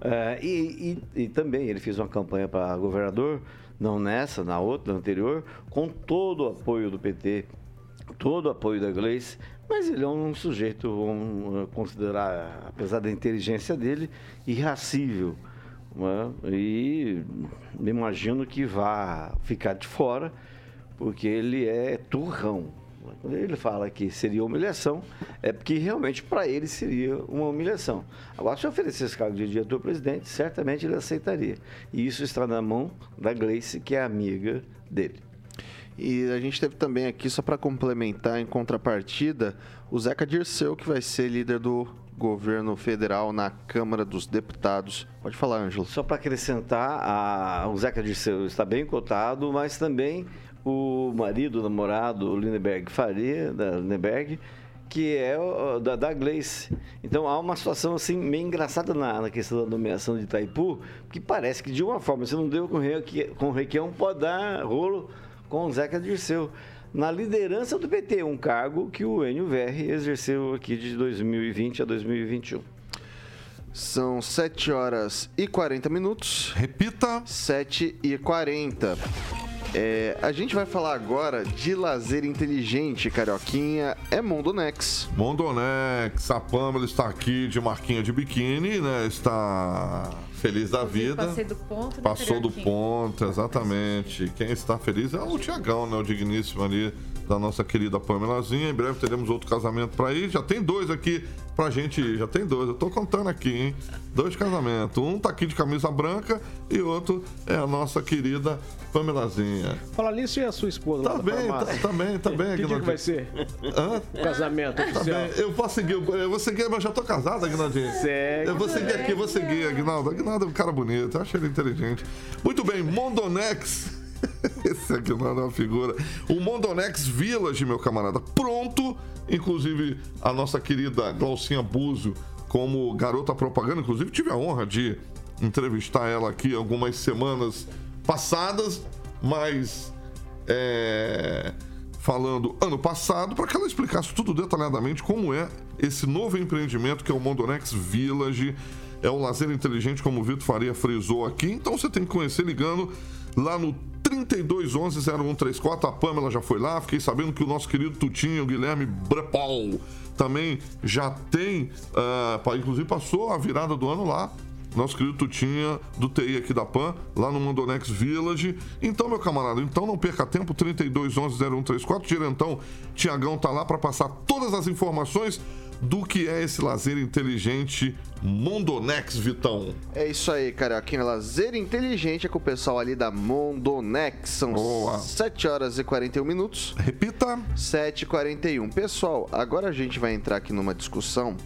É, e, e, e, também ele fez uma campanha para governador, não nessa, na outra, na anterior, com todo o apoio do PT, todo o apoio da Gleice, mas ele é um sujeito, vamos considerar, apesar da inteligência dele, irracível. Né? E imagino que vá ficar de fora, porque ele é turrão. Quando ele fala que seria humilhação, é porque realmente para ele seria uma humilhação. Agora, se oferecesse cargo de diretor-presidente, certamente ele aceitaria. E isso está na mão da Gleice, que é amiga dele. E a gente teve também aqui, só para complementar, em contrapartida, o Zeca Dirceu, que vai ser líder do governo federal na Câmara dos Deputados. Pode falar, Ângelo. Só para acrescentar, a, o Zeca Dirceu está bem cotado, mas também o marido, o namorado, o Lindeberg Faria, da Lindeberg, que é o, da, da Gleice. Então há uma situação assim meio engraçada na, na, questão da nomeação de Itaipu, que parece que de uma forma você não deu com o, com o Requião, pode dar rolo com o Zeca Dirceu na liderança do PT, um cargo que o Enio Verri exerceu aqui de 2020 a 2021. São 7 horas e 40 minutos. Repita. 7 e 40. É, a gente vai falar agora de lazer inteligente, Carioquinha. É Mondonex. Mondonex. A Pamela está aqui de marquinha de biquíni, né? Está feliz da vida. Passei do ponto, né, Passou do ponto, exatamente. Quem está feliz é o Tiagão, né? O digníssimo ali da nossa querida Pamelazinha. Em breve teremos outro casamento para ir. Já tem dois aqui pra gente ir. Já tem dois. Eu tô contando aqui, hein? Dois casamentos. Um tá aqui de camisa branca e outro é a nossa querida Pamelazinha. Fala nisso e a sua esposa. Tá bem, tá, tá, bem, tá bem. Que dia que vai ser? Hã? Casamento tá oficial. Bem. Eu vou seguir, eu vou seguir, mas já tô casado, Aguinaldinho. Segue. Eu vou seguir aqui, vou seguir, Aguinaldo. Aguinaldo é um cara bonito, eu acho ele inteligente. Muito bem, Mondonex. Esse aqui não é uma figura. O Mondonex Village, meu camarada, pronto. Inclusive, a nossa querida Glaucinha Búzio, como garota propaganda. Inclusive, tive a honra de entrevistar ela aqui algumas semanas passadas, mas é, falando ano passado, para que ela explicasse tudo detalhadamente como é esse novo empreendimento que é o Mondonex Village. É um lazer inteligente, como o Vitor Faria frisou aqui. Então você tem que conhecer ligando lá no 3211-0134. A Pamela já foi lá. Fiquei sabendo que o nosso querido Tutinho, Guilherme Brepol, também já tem, uh, inclusive passou a virada do ano lá. Nosso querido Tutinha do TI aqui da PAN, lá no Mondonex Village. Então, meu camarada, então não perca tempo, 3211-0134. Gerentão Tiagão tá lá para passar todas as informações do que é esse lazer inteligente Mondonex, Vitão. É isso aí, cara. Aqui no Lazer Inteligente é com o pessoal ali da Mondonex. São Boa. 7 horas e 41 minutos. Repita. 7 e 41. Pessoal, agora a gente vai entrar aqui numa discussão.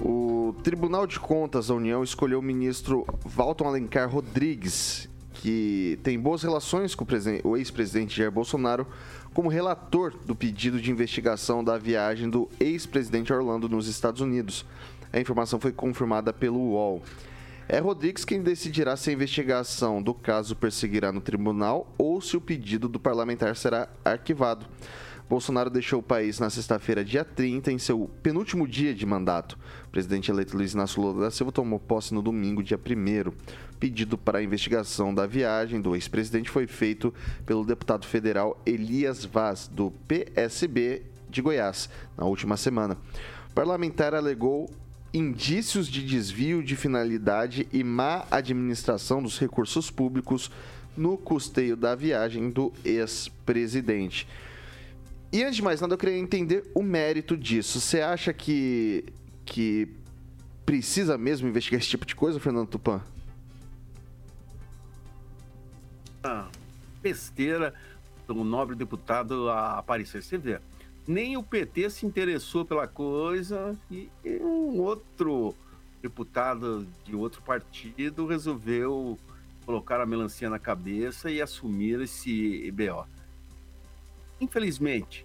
O Tribunal de Contas da União escolheu o ministro Walton Alencar Rodrigues, que tem boas relações com o ex-presidente Jair Bolsonaro, como relator do pedido de investigação da viagem do ex-presidente Orlando nos Estados Unidos. A informação foi confirmada pelo UOL. É Rodrigues quem decidirá se a investigação do caso perseguirá no tribunal ou se o pedido do parlamentar será arquivado. Bolsonaro deixou o país na sexta-feira, dia 30, em seu penúltimo dia de mandato. O presidente eleito Luiz Inácio Lula da Silva tomou posse no domingo, dia 1 Pedido para a investigação da viagem do ex-presidente foi feito pelo deputado federal Elias Vaz, do PSB de Goiás, na última semana. O parlamentar alegou indícios de desvio de finalidade e má administração dos recursos públicos no custeio da viagem do ex-presidente. E antes de mais nada, eu queria entender o mérito disso. Você acha que, que precisa mesmo investigar esse tipo de coisa, Fernando Tupan? Ah, besteira do nobre deputado aparecer. Você vê, nem o PT se interessou pela coisa e um outro deputado de outro partido resolveu colocar a melancia na cabeça e assumir esse BO. Infelizmente,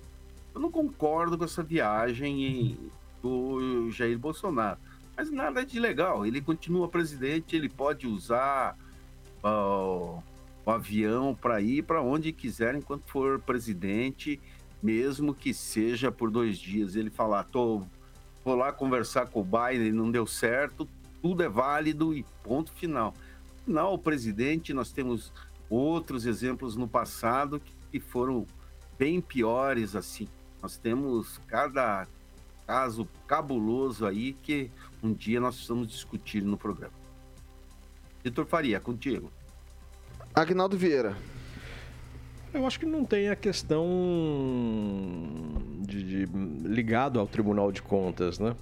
eu não concordo com essa viagem do Jair Bolsonaro. Mas nada de legal. Ele continua presidente, ele pode usar uh, o avião para ir para onde quiser enquanto for presidente, mesmo que seja por dois dias. Ele falar, tô, vou lá conversar com o Biden, não deu certo, tudo é válido e ponto final. Não, o presidente, nós temos outros exemplos no passado que foram bem piores assim. Nós temos cada caso cabuloso aí que um dia nós precisamos discutir no programa. Vitor Faria, contigo. Agnaldo Vieira. Eu acho que não tem a questão de, de ligado ao Tribunal de Contas, né?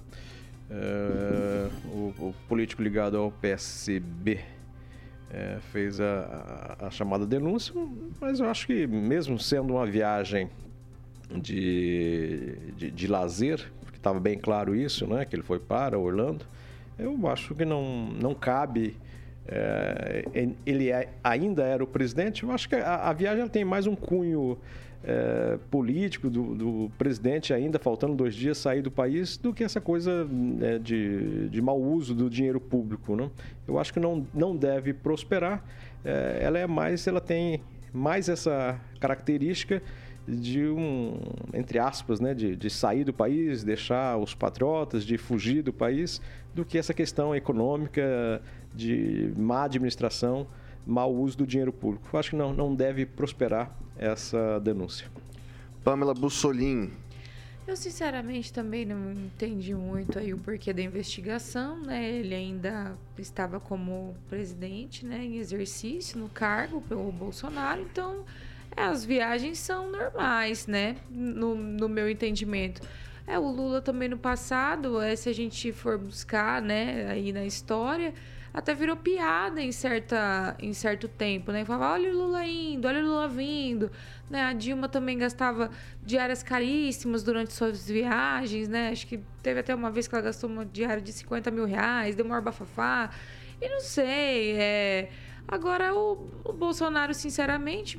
É, o, o, político ligado ao PSB é, fez a, a, chamada denúncia, mas eu acho que mesmo sendo uma viagem de, de, de lazer, porque estava bem claro isso, né? Que ele foi para Orlando, eu acho que não, não cabe é, ele é, ainda era o presidente, eu acho que a, a viagem tem mais um cunho é, político do, do, presidente ainda, faltando dois dias, sair do país, do que essa coisa né, de, de mau uso do dinheiro público. Né? Eu acho que não, não deve prosperar. É, ela é mais, ela tem mais essa característica de um, entre aspas, né, de, de sair do país, deixar os patriotas, de fugir do país, do que essa questão econômica de má administração, mau uso do dinheiro público. Eu acho que não, não deve prosperar essa denúncia. Pamela Bussolin. Eu sinceramente também não entendi muito aí o porquê da investigação, né? Ele ainda estava como presidente, né, em exercício no cargo pelo Bolsonaro, então é, as viagens são normais, né? No, no meu entendimento. É, o Lula também no passado, é, se a gente for buscar, né, aí na história, até virou piada em, certa, em certo tempo, né? Falava, olha o Lula indo, olha o Lula vindo. Né? A Dilma também gastava diárias caríssimas durante suas viagens, né? Acho que teve até uma vez que ela gastou uma diária de 50 mil reais, deu maior bafafá. E não sei, é... Agora, o, o, Bolsonaro, sinceramente,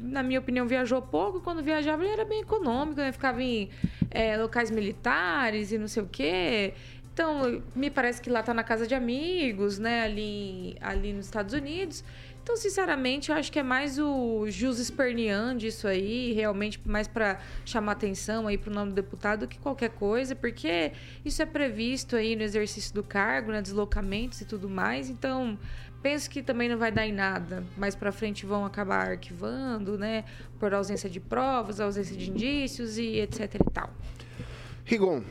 na minha opinião, viajou pouco. Quando viajava, ele era bem econômico, né? Ficava em é, locais militares e não sei o quê. Então, me parece que lá tá na casa de amigos, né? Ali, ali nos Estados Unidos. Então, sinceramente, eu acho que é mais o jus esperneando disso aí, realmente mais para chamar atenção aí para o nome do deputado do que qualquer coisa, porque isso é previsto aí no exercício do cargo, né, deslocamentos e tudo mais. Então, penso que também não vai dar em nada. Mais para frente vão acabar arquivando, né, por ausência de provas, ausência de indícios e etc e tal. Rigon,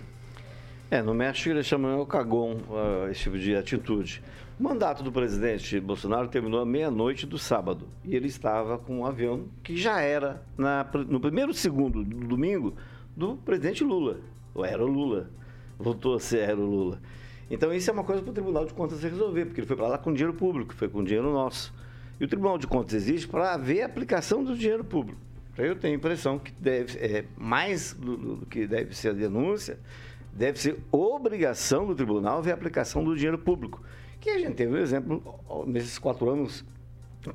é, no México eles chamam o cagão uh, esse tipo de atitude. O mandato do presidente Bolsonaro terminou à meia-noite do sábado e ele estava com um avião que já era na, no primeiro segundo do domingo do presidente Lula. Ou era o Lula. Voltou a ser era o Lula. Então isso é uma coisa para o Tribunal de Contas resolver, porque ele foi para lá com dinheiro público, foi com dinheiro nosso. E o Tribunal de Contas existe para ver a aplicação do dinheiro público. Eu tenho a impressão que deve, é, mais do, do que deve ser a denúncia, deve ser obrigação do tribunal ver a aplicação do dinheiro público. Que a gente teve um exemplo nesses quatro anos,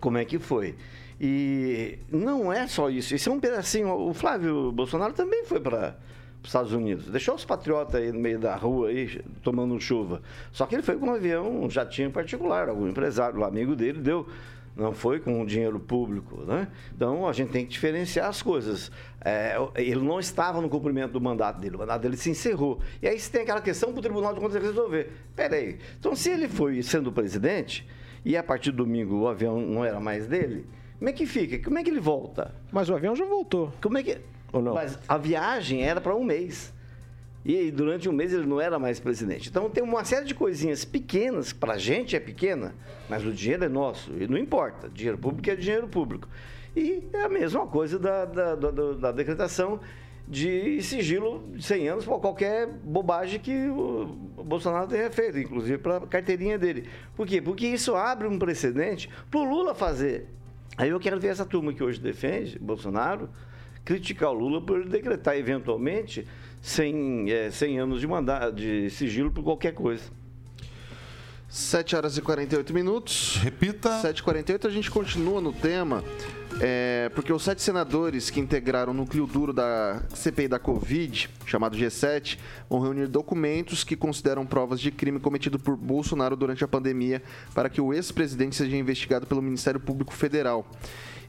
como é que foi. E não é só isso, isso é um pedacinho. O Flávio Bolsonaro também foi para os Estados Unidos. Deixou os patriotas aí no meio da rua, aí, tomando chuva. Só que ele foi com um avião, um jatinho particular, algum empresário lá, amigo dele, deu não foi com dinheiro público, né? Então a gente tem que diferenciar as coisas. É, ele não estava no cumprimento do mandato dele, o mandato dele se encerrou. E aí você tem aquela questão para o Tribunal de Contas resolver. Peraí, então se ele foi sendo presidente e a partir do domingo o avião não era mais dele, como é que fica? Como é que ele volta? Mas o avião já voltou. Como é que. Ou não? Mas a viagem era para um mês. E durante um mês ele não era mais presidente. Então tem uma série de coisinhas pequenas, para a gente é pequena, mas o dinheiro é nosso, e não importa. Dinheiro público é dinheiro público. E é a mesma coisa da, da, da, da decretação de sigilo de 100 anos para qualquer bobagem que o Bolsonaro tenha feito, inclusive para a carteirinha dele. Por quê? Porque isso abre um precedente para o Lula fazer. Aí eu quero ver essa turma que hoje defende Bolsonaro criticar o Lula por decretar eventualmente 100, é, 100 anos de, mandado, de sigilo por qualquer coisa. 7 horas e 48 minutos. Repita. 7h48, a gente continua no tema. É, porque os sete senadores que integraram o núcleo duro da CPI da Covid, chamado G7, vão reunir documentos que consideram provas de crime cometido por Bolsonaro durante a pandemia para que o ex-presidente seja investigado pelo Ministério Público Federal.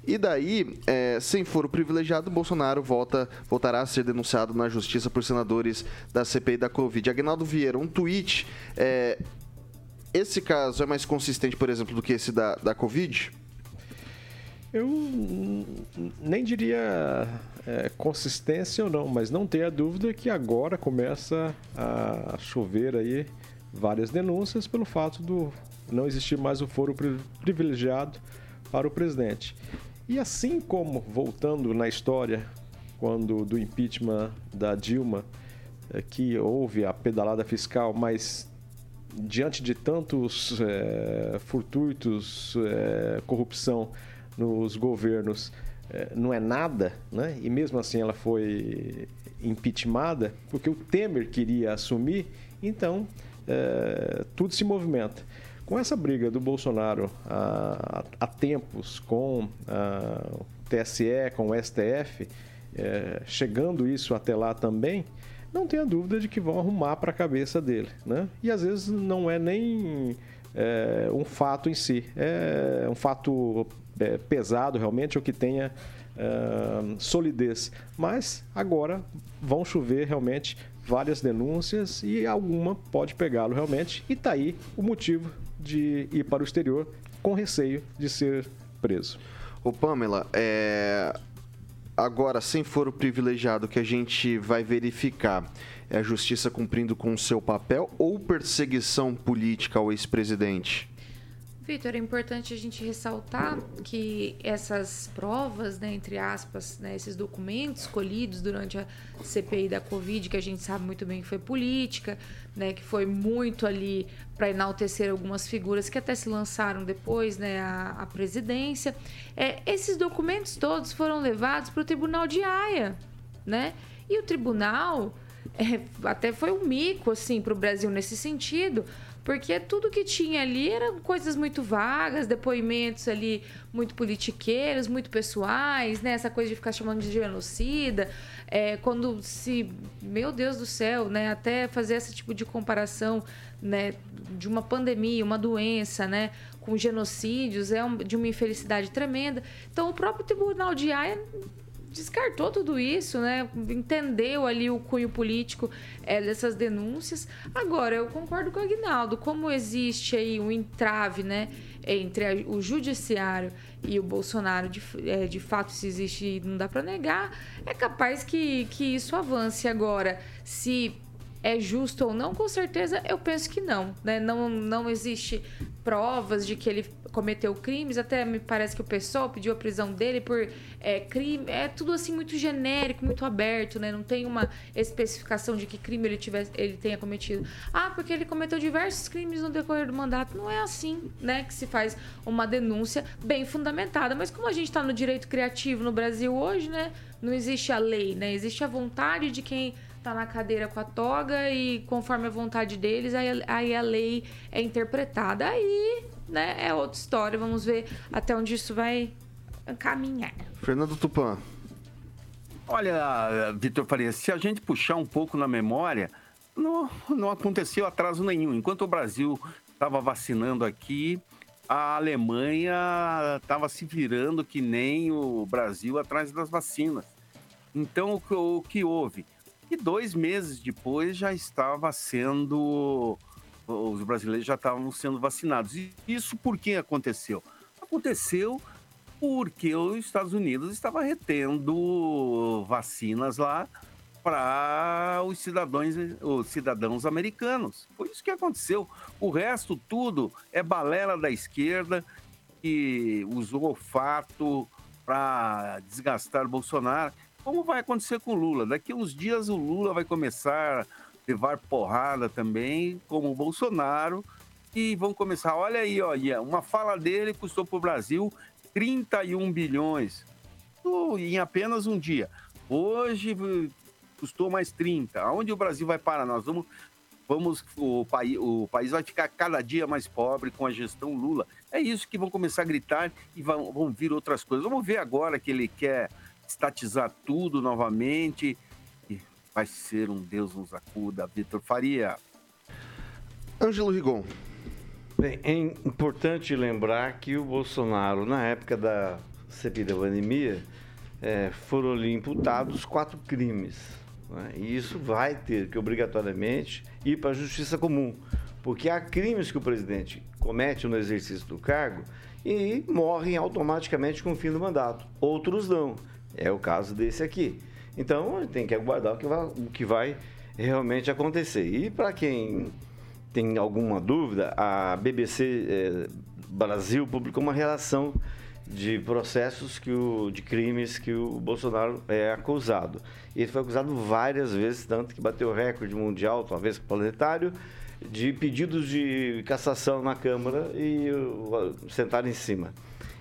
E daí, é, sem foro privilegiado, Bolsonaro volta, voltará a ser denunciado na justiça por senadores da CPI da Covid. Agnaldo Vieira, um tweet. É, esse caso é mais consistente, por exemplo, do que esse da, da Covid? Eu nem diria é, consistência ou não, mas não tenha dúvida que agora começa a chover aí várias denúncias pelo fato do não existir mais o foro privilegiado para o presidente. E assim como, voltando na história, quando do impeachment da Dilma, é, que houve a pedalada fiscal, mas diante de tantos é, furtuitos, é, corrupção nos governos, é, não é nada, né? e mesmo assim ela foi impeachmentada, porque o Temer queria assumir, então é, tudo se movimenta. Com essa briga do Bolsonaro há, tempos com o TSE, com o STF, é, chegando isso até lá também, não tenha dúvida de que vão arrumar para a cabeça dele. Né? E às vezes não é nem é, um fato em si, é um fato é, pesado realmente, ou que tenha solidez. Mas agora vão chover realmente várias denúncias e alguma pode pegá-lo realmente. E está aí o motivo de ir para o exterior com receio de ser preso. Ô Pamela, é... agora sem foro privilegiado que a gente vai verificar é a justiça cumprindo com o seu papel ou perseguição política ao ex-presidente? Vitor, é importante a gente ressaltar que essas provas, né, entre aspas, né, esses documentos colhidos durante a CPI da Covid, que a gente sabe muito bem que foi política, né, que foi muito ali para enaltecer algumas figuras que até se lançaram depois né, à, à presidência, é, esses documentos todos foram levados para o Tribunal de Haia, né? E o tribunal é, até foi um mico assim para o Brasil nesse sentido, porque tudo que tinha ali eram coisas muito vagas, depoimentos ali muito politiqueiros, muito pessoais, né? Essa coisa de ficar chamando de genocida. É, quando se. Meu Deus do céu, né? Até fazer esse tipo de comparação né, de uma pandemia, uma doença, né? Com genocídios, é um, de uma infelicidade tremenda. Então, o próprio Tribunal de Haia descartou tudo isso, né? Entendeu ali o cunho político é, dessas denúncias. Agora, eu concordo com o Agnaldo, como existe aí um entrave, né? Entre o judiciário e o Bolsonaro, de, é, de fato, se existe, não dá para negar, é capaz que, que isso avance. Agora, se é justo ou não, com certeza eu penso que não, né? Não, não existe provas de que ele cometeu crimes, até me parece que o pessoal pediu a prisão dele por é, crime, é tudo assim muito genérico, muito aberto, né? Não tem uma especificação de que crime ele, tivesse, ele tenha cometido. Ah, porque ele cometeu diversos crimes no decorrer do mandato. Não é assim, né, que se faz uma denúncia bem fundamentada. Mas como a gente está no direito criativo no Brasil hoje, né, não existe a lei, né? Existe a vontade de quem tá na cadeira com a toga e conforme a vontade deles, aí, aí a lei é interpretada. Aí, né, é outra história. Vamos ver até onde isso vai caminhar. Fernando Tupan. Olha, Vitor Faria, se a gente puxar um pouco na memória, não, não aconteceu atraso nenhum. Enquanto o Brasil estava vacinando aqui, a Alemanha estava se virando que nem o Brasil atrás das vacinas. Então, o que houve? E dois meses depois já estava sendo. Os brasileiros já estavam sendo vacinados. E isso por que aconteceu? Aconteceu porque os Estados Unidos estava retendo vacinas lá para os cidadãos, os cidadãos americanos. Foi isso que aconteceu. O resto tudo é balela da esquerda que usou o fato para desgastar Bolsonaro como vai acontecer com o Lula. Daqui a uns dias o Lula vai começar levar porrada também, como o Bolsonaro, e vão começar. Olha aí, olha, uma fala dele custou para o Brasil 31 bilhões em apenas um dia. Hoje custou mais 30. Aonde o Brasil vai parar? Nós vamos. Vamos, o, país, o país vai ficar cada dia mais pobre com a gestão Lula. É isso que vão começar a gritar e vão, vão vir outras coisas. Vamos ver agora que ele quer estatizar tudo novamente. Vai ser um Deus nos acuda, Vitor Faria. Ângelo Rigon. Bem, é importante lembrar que o Bolsonaro, na época da pandemia, é, foram ali imputados quatro crimes. Né? E isso vai ter que, obrigatoriamente, ir para a justiça comum. Porque há crimes que o presidente comete no exercício do cargo e morrem automaticamente com o fim do mandato. Outros não. É o caso desse aqui. Então, tem que aguardar o que vai, o que vai realmente acontecer. E para quem tem alguma dúvida, a BBC eh, Brasil publicou uma relação de processos que o, de crimes que o Bolsonaro é acusado. Ele foi acusado várias vezes, tanto que bateu recorde mundial, talvez planetário, de pedidos de cassação na Câmara e sentar em cima.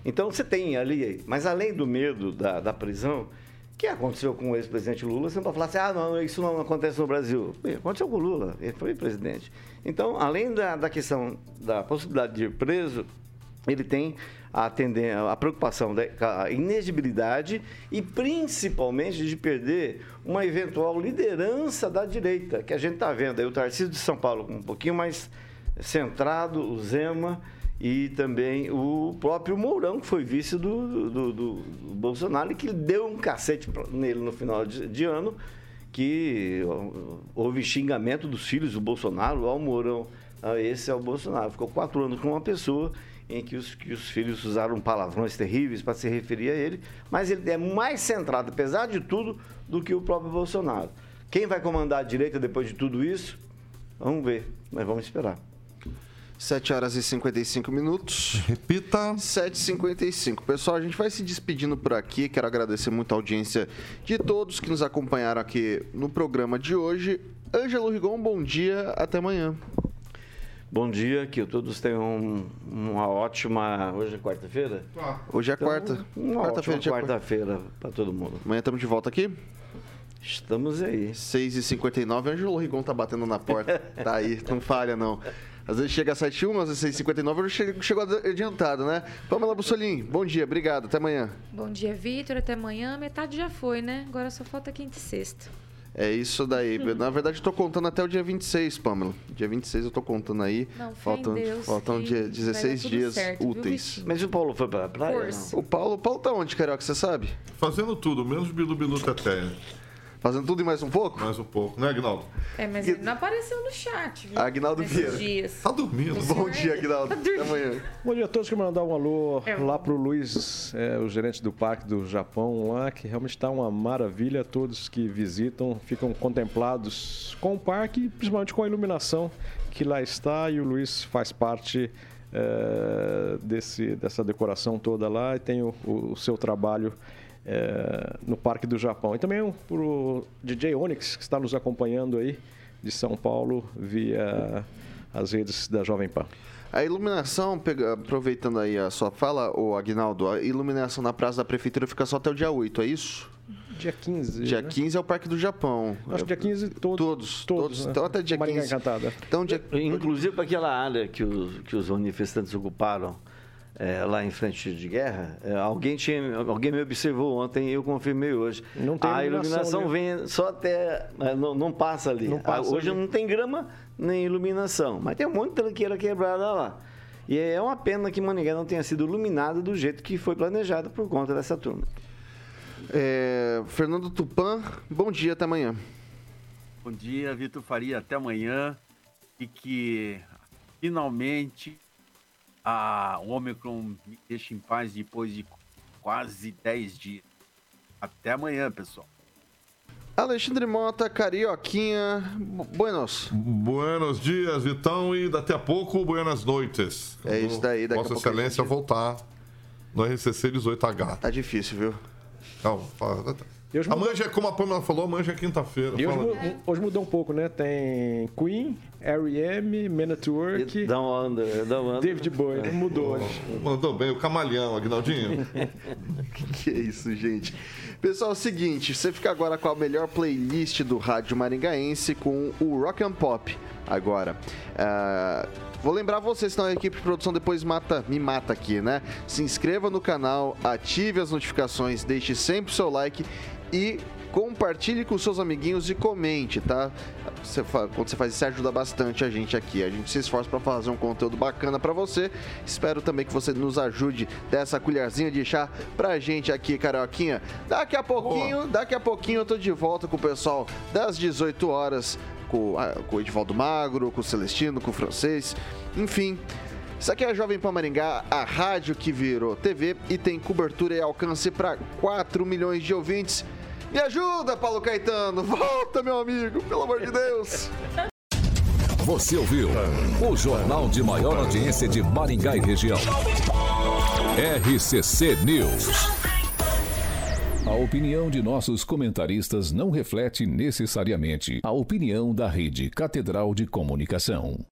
Então você tem ali, mas além do medo da, da prisão, que aconteceu com o ex-presidente Lula, você não pode falar assim, ah, não, isso não acontece no Brasil. Bem, aconteceu com o Lula, ele foi presidente. Então, além da, da questão da possibilidade de ir preso, ele tem a, a preocupação da inegibilidade e principalmente de perder uma eventual liderança da direita, que a gente está vendo aí o Tarcísio de São Paulo um pouquinho mais centrado, o Zema e também o próprio Mourão, que foi vice do, do, do, Bolsonaro e que deu um cacete nele no final de, de, ano, que houve xingamento dos filhos do Bolsonaro ao Mourão. Esse é o Bolsonaro. Ficou quatro anos com uma pessoa em que os, que os filhos usaram palavrões terríveis para se referir a ele, mas ele é mais centrado, apesar de tudo, do que o próprio Bolsonaro. Quem vai comandar a direita depois de tudo isso? Vamos ver, mas vamos esperar. 7 horas e 55 minutos. Repita. 7h55. Pessoal, a gente vai se despedindo por aqui. Quero agradecer muito a audiência de todos que nos acompanharam aqui no programa de hoje. Ângelo Rigon, bom dia. Até amanhã. Bom dia, que todos tenham uma ótima. Hoje é quarta-feira? Ah. Hoje é então, quarta. Uma quarta-feira quarta-feira para todo mundo. Amanhã estamos de volta aqui? Estamos aí. 6h59, Ângelo Rigon tá batendo na porta. tá aí, não falha não. Às vezes chega às 7h1, às vezes 6h59, eu chego, chego adiantado, né? Pamela Bussolim, bom dia, obrigado, até amanhã. Bom dia, Vitor, até amanhã. Metade já foi, né? Agora só falta quinta e sexta. É isso daí. Na verdade, eu tô contando até o dia 26, Pamela. Dia 26 eu tô contando aí. Não, faltam Deus, faltam dia 16 dias certo, úteis. Viu, Mas o Paulo foi pra praia? O Paulo, o Paulo tá onde, Carioca, você sabe? Fazendo tudo, menos Bilu Bilu Teté. Fazendo tudo e mais um pouco? Mais um pouco, né, Agnaldo? É, mas ele não apareceu no chat, viu? Agnaldo Vieira. dias. Tá dormindo. Bom dia, Agnaldo. Até amanhã. Bom dia a todos. Quero mandar um alô É. lá pro Luiz, é, o gerente do Parque do Japão lá, que realmente está uma maravilha. Todos que visitam ficam contemplados com o parque, principalmente com a iluminação que lá está. E o Luiz faz parte é, desse, dessa decoração toda lá e tem o, o- o seu trabalho é, no Parque do Japão. E também para o DJ Onyx, que está nos acompanhando aí de São Paulo via as redes da Jovem Pan. A iluminação, pega- aproveitando aí a sua fala, o Agnaldo, a iluminação na Praça da Prefeitura fica só até o dia 8, é isso? Dia 15. Dia né? 15 é o Parque do Japão. Acho que dia 15 todos. Todos, todos. né? Então até dia Maringá 15. Encantada. Então, dia... Inclusive para aquela área que os, que os manifestantes ocuparam é, lá em frente de guerra, é, alguém, tinha, alguém me observou ontem e eu confirmei hoje. Não tem a iluminação iluminação vem só até. é, Não, não passa ali. Não passa hoje ali. não tem grama nem iluminação, mas tem um monte de tranqueira quebrada lá. E é uma pena que Maningá não tenha sido iluminada do jeito que foi planejado por conta dessa turma. É, Fernando Tupan, bom dia, até amanhã. Bom dia, Vitor Faria. Até amanhã. E que finalmente a, o Omicron me deixe em paz depois de quase 10 dias. Até amanhã, pessoal. Alexandre Mota, Carioquinha, bu- buenos. Buenos dias, Vitão, e daqui a pouco, buenas noites. É isso daí, daqui a Vossa pouco a Excelência gente- voltar no RCC 18H. Tá difícil, viu? Não, fala- E hoje a mudou- manja, como a Pamela falou, a manja é quinta-feira. E hoje, mu- hoje mudou um pouco, né? Tem Queen, R.E.M., Men at Work, uma onda, dá uma onda. David Bowie. Mudou hoje. Mandou bem, o camalhão, Agnaldinho. Que isso, gente. Pessoal, é o seguinte, você fica agora com a melhor playlist do rádio maringaense com o Rock and Pop. Agora, Ah, Vou lembrar vocês, senão a equipe de produção depois mata, me mata aqui, né? Se inscreva no canal, ative as notificações, deixe sempre o seu like e compartilhe com seus amiguinhos e comente, tá? Você quando você faz isso, ajuda bastante a gente aqui. A gente se esforça para fazer um conteúdo bacana para você. Espero também que você nos ajude dessa colherzinha de chá pra gente aqui, Carioquinha. Daqui a pouquinho, daqui a pouquinho eu tô de volta com o pessoal das 18 horas, com, ah, com o Edivaldo Magro, com o Celestino, com o Francês, enfim. Isso aqui é a Jovem Pan Maringá, a rádio que virou TV e tem cobertura e alcance para 4 milhões de ouvintes. Me ajuda, Paulo Caetano! Volta, meu amigo, pelo amor de Deus! Você ouviu o jornal de maior audiência de Maringá e região. RCC News. A opinião de nossos comentaristas não reflete necessariamente a opinião da Rede Catedral de Comunicação.